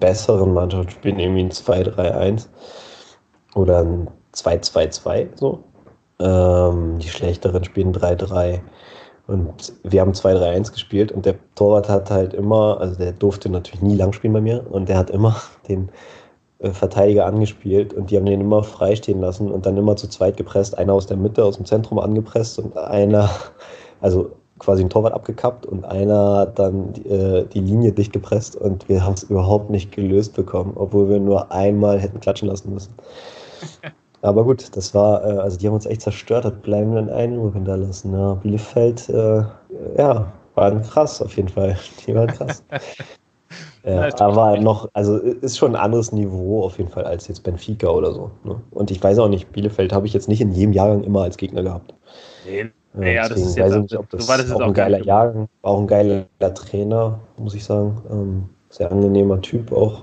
besseren Mannschaften spielen irgendwie ein 2-3-1 oder ein 2-2-2 so. Ähm, die schlechteren spielen 3-3. Und wir haben 2-3-1 gespielt und der Torwart hat halt immer, also der durfte natürlich nie lang spielen bei mir und der hat immer den äh, Verteidiger angespielt und die haben den immer freistehen lassen und dann immer zu zweit gepresst. Einer aus der Mitte, aus dem Zentrum angepresst und einer, also quasi ein Torwart abgekappt und einer dann äh, die Linie dicht gepresst und wir haben es überhaupt nicht gelöst bekommen, obwohl wir nur einmal hätten klatschen lassen müssen. Aber gut, das war, äh, also die haben uns echt zerstört, hat bleibenden Eindruck hinterlassen. Ja, Bielefeld, äh, ja, waren krass auf jeden Fall. Die waren krass. ja, aber noch, also ist schon ein anderes Niveau auf jeden Fall als jetzt Benfica oder so. Ne? Und ich weiß auch nicht, Bielefeld habe ich jetzt nicht in jedem Jahrgang immer als Gegner gehabt. Nee. Ja, ja das ist weiß ich nicht, ob das, so das auch ein geiler Jahrgang, auch ein geiler Trainer, muss ich sagen. Ähm, sehr angenehmer Typ auch.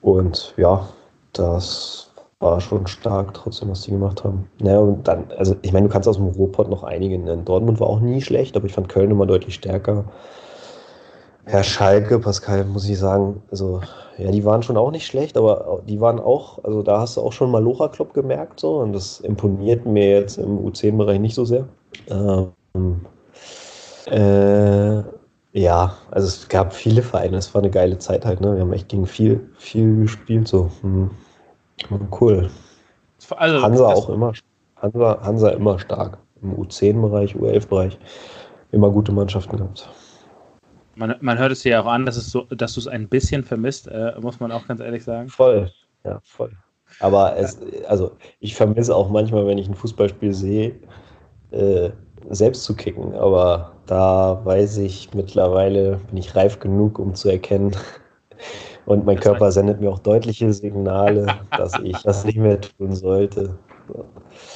Und ja, das war schon stark trotzdem, was die gemacht haben. Naja, und dann, also ich meine, du kannst aus dem Ruhrpott noch einige nennen. Dortmund war auch nie schlecht, aber ich fand Köln immer deutlich stärker. Herr Schalke, Pascal, muss ich sagen, also ja, die waren schon auch nicht schlecht, aber die waren auch, also da hast du auch schon mal Locha Club gemerkt so und das imponiert mir jetzt im U10-Bereich nicht so sehr. Ähm, äh, ja, also es gab viele Vereine, es war eine geile Zeit halt, ne? Wir haben echt gegen viel, viel gespielt, so. Hm. Cool. Also, Hansa auch immer, Hansa, Hansa immer stark. Im U10-Bereich, U11-Bereich immer gute Mannschaften gehabt. Man, man hört es dir ja auch an, dass, es so, dass du es ein bisschen vermisst, äh, muss man auch ganz ehrlich sagen. Voll, ja, voll. Aber es, also ich vermisse auch manchmal, wenn ich ein Fußballspiel sehe, äh, selbst zu kicken. Aber da weiß ich mittlerweile, bin ich reif genug, um zu erkennen, und mein das Körper sendet mir auch deutliche Signale, dass ich das nicht mehr tun sollte.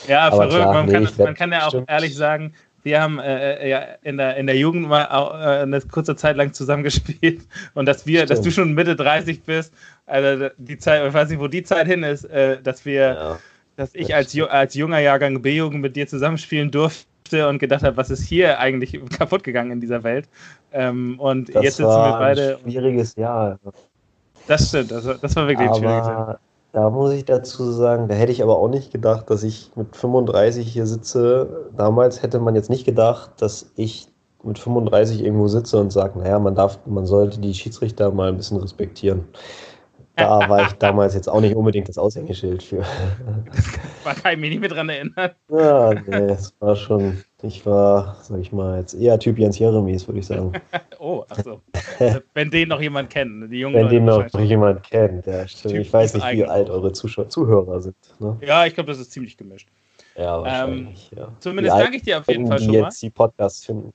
Ja, Aber verrückt. Klar, man, nee, kann, man kann ja auch ehrlich sagen, wir haben äh, äh, ja in der, in der Jugend mal äh, eine kurze Zeit lang zusammengespielt und dass wir, Stimmt. dass du schon Mitte 30 bist, also die Zeit, ich weiß nicht, wo die Zeit hin ist, äh, dass wir, ja, dass ich als, als junger Jahrgang B-Jugend mit dir zusammenspielen durfte und gedacht habe, was ist hier eigentlich kaputt gegangen in dieser Welt? Ähm, und das jetzt sitzen wir beide. Ein schwieriges Jahr. Das stimmt, das, das war wirklich aber. Da muss ich dazu sagen, da hätte ich aber auch nicht gedacht, dass ich mit 35 hier sitze. Damals hätte man jetzt nicht gedacht, dass ich mit 35 irgendwo sitze und sage, naja, man darf, man sollte die Schiedsrichter mal ein bisschen respektieren. Da war ich damals jetzt auch nicht unbedingt das Aushängeschild für. Da kann ich mich nicht mehr dran erinnern. Ja, nee, es war schon, ich war, sag ich mal, jetzt eher Typ Jens Jeremies, würde ich sagen. oh, achso. Wenn den noch jemand kennt, die jungen Wenn den noch jemand kennt, ja, stimmt. Typ ich weiß nicht, wie alt eure Zuschauer, Zuhörer sind. Ne? Ja, ich glaube, das ist ziemlich gemischt. Ja, wahrscheinlich, ähm, ja. Zumindest danke ich dir auf jeden Fall schon mal. Jetzt die Podcasts finden.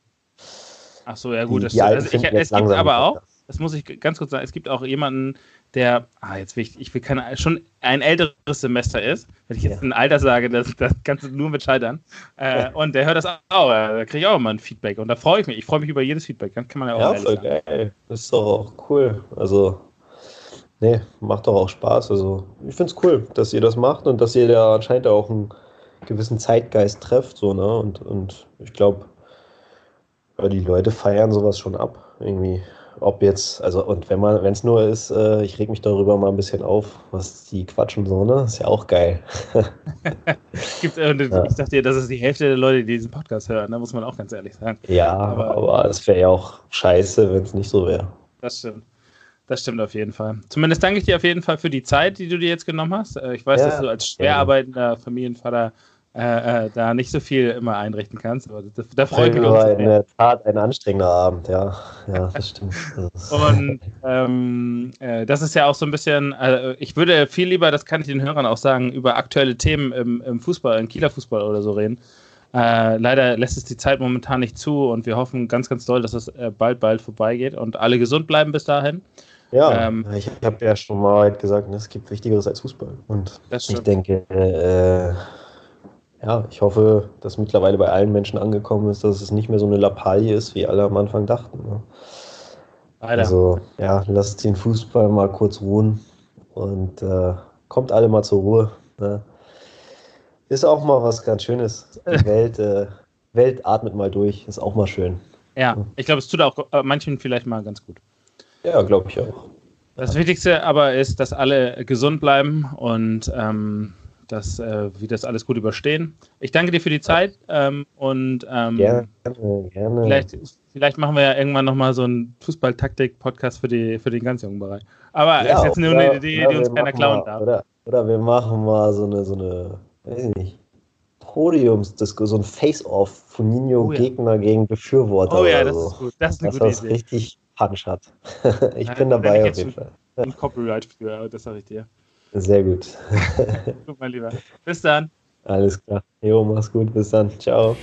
Ach so, ja gut. Die, das, die also ich, es gibt aber auch, das muss ich ganz kurz sagen, es gibt auch jemanden, der, ah, jetzt will ich, ich will keine, schon ein älteres Semester ist, wenn ich jetzt ja. ein Alter sage, das, das kannst du nur mit scheitern. Äh, und der hört das auch, äh, da kriege ich auch immer ein Feedback und da freue ich mich. Ich freue mich über jedes Feedback, kann man ja auch Ja, voll sagen. geil. Das ist doch auch cool. Also, nee, macht doch auch Spaß. Also, ich finde es cool, dass ihr das macht und dass ihr da anscheinend auch einen gewissen Zeitgeist trefft, so, ne? Und, und ich glaube, die Leute feiern sowas schon ab, irgendwie ob jetzt, also und wenn man, wenn es nur ist, äh, ich reg mich darüber mal ein bisschen auf, was die quatschen so, ne? Ist ja auch geil. Gibt, äh, ja. Ich dachte dir, das ist die Hälfte der Leute, die diesen Podcast hören, da muss man auch ganz ehrlich sagen. Ja, aber es wäre ja auch scheiße, wenn es nicht so wäre. Das stimmt. Das stimmt auf jeden Fall. Zumindest danke ich dir auf jeden Fall für die Zeit, die du dir jetzt genommen hast. Äh, ich weiß, ja, dass du als schwer arbeitender Familienvater äh, äh, da nicht so viel immer einrichten kannst. Aber da, da freut mich uns. in der Tat ein anstrengender Abend, ja. Ja, das stimmt. Und ähm, äh, das ist ja auch so ein bisschen, äh, ich würde viel lieber, das kann ich den Hörern auch sagen, über aktuelle Themen im, im Fußball, im Kieler Fußball oder so reden. Äh, leider lässt es die Zeit momentan nicht zu und wir hoffen ganz, ganz doll, dass es äh, bald, bald vorbeigeht und alle gesund bleiben bis dahin. Ja, ähm, ich habe ja schon mal gesagt, ne, es gibt Wichtigeres als Fußball. Und ich denke, ja, ich hoffe, dass mittlerweile bei allen Menschen angekommen ist, dass es nicht mehr so eine Lappalie ist, wie alle am Anfang dachten. Ne? Also, ja, lasst den Fußball mal kurz ruhen und äh, kommt alle mal zur Ruhe. Ne? Ist auch mal was ganz Schönes. Die Welt, äh, Welt atmet mal durch, ist auch mal schön. Ja, ich glaube, es tut auch äh, manchen vielleicht mal ganz gut. Ja, glaube ich auch. Das Wichtigste aber ist, dass alle gesund bleiben und ähm, dass äh, wir das alles gut überstehen. Ich danke dir für die Zeit ähm, und ähm, gerne, gerne. Vielleicht, vielleicht machen wir ja irgendwann nochmal so einen Fußball-Taktik-Podcast für, die, für den ganz jungen Bereich. Aber ja, ist jetzt nur oder, eine Idee, die uns keiner klauen mal, darf. Oder, oder wir machen mal so eine, so eine weiß ich nicht, Podiumsdiskussion, so ein Face-Off von Nino-Gegner oh, ja. gegen Befürworter. Oh ja, das so. ist gut. Das ist eine das gute Idee. richtig Punch hat. ich ja, bin dabei auf jeden Fall. Ein Copyright für, das sage ich dir. Sehr gut. gut, mein Lieber. Bis dann. Alles klar. Jo, mach's gut. Bis dann. Ciao.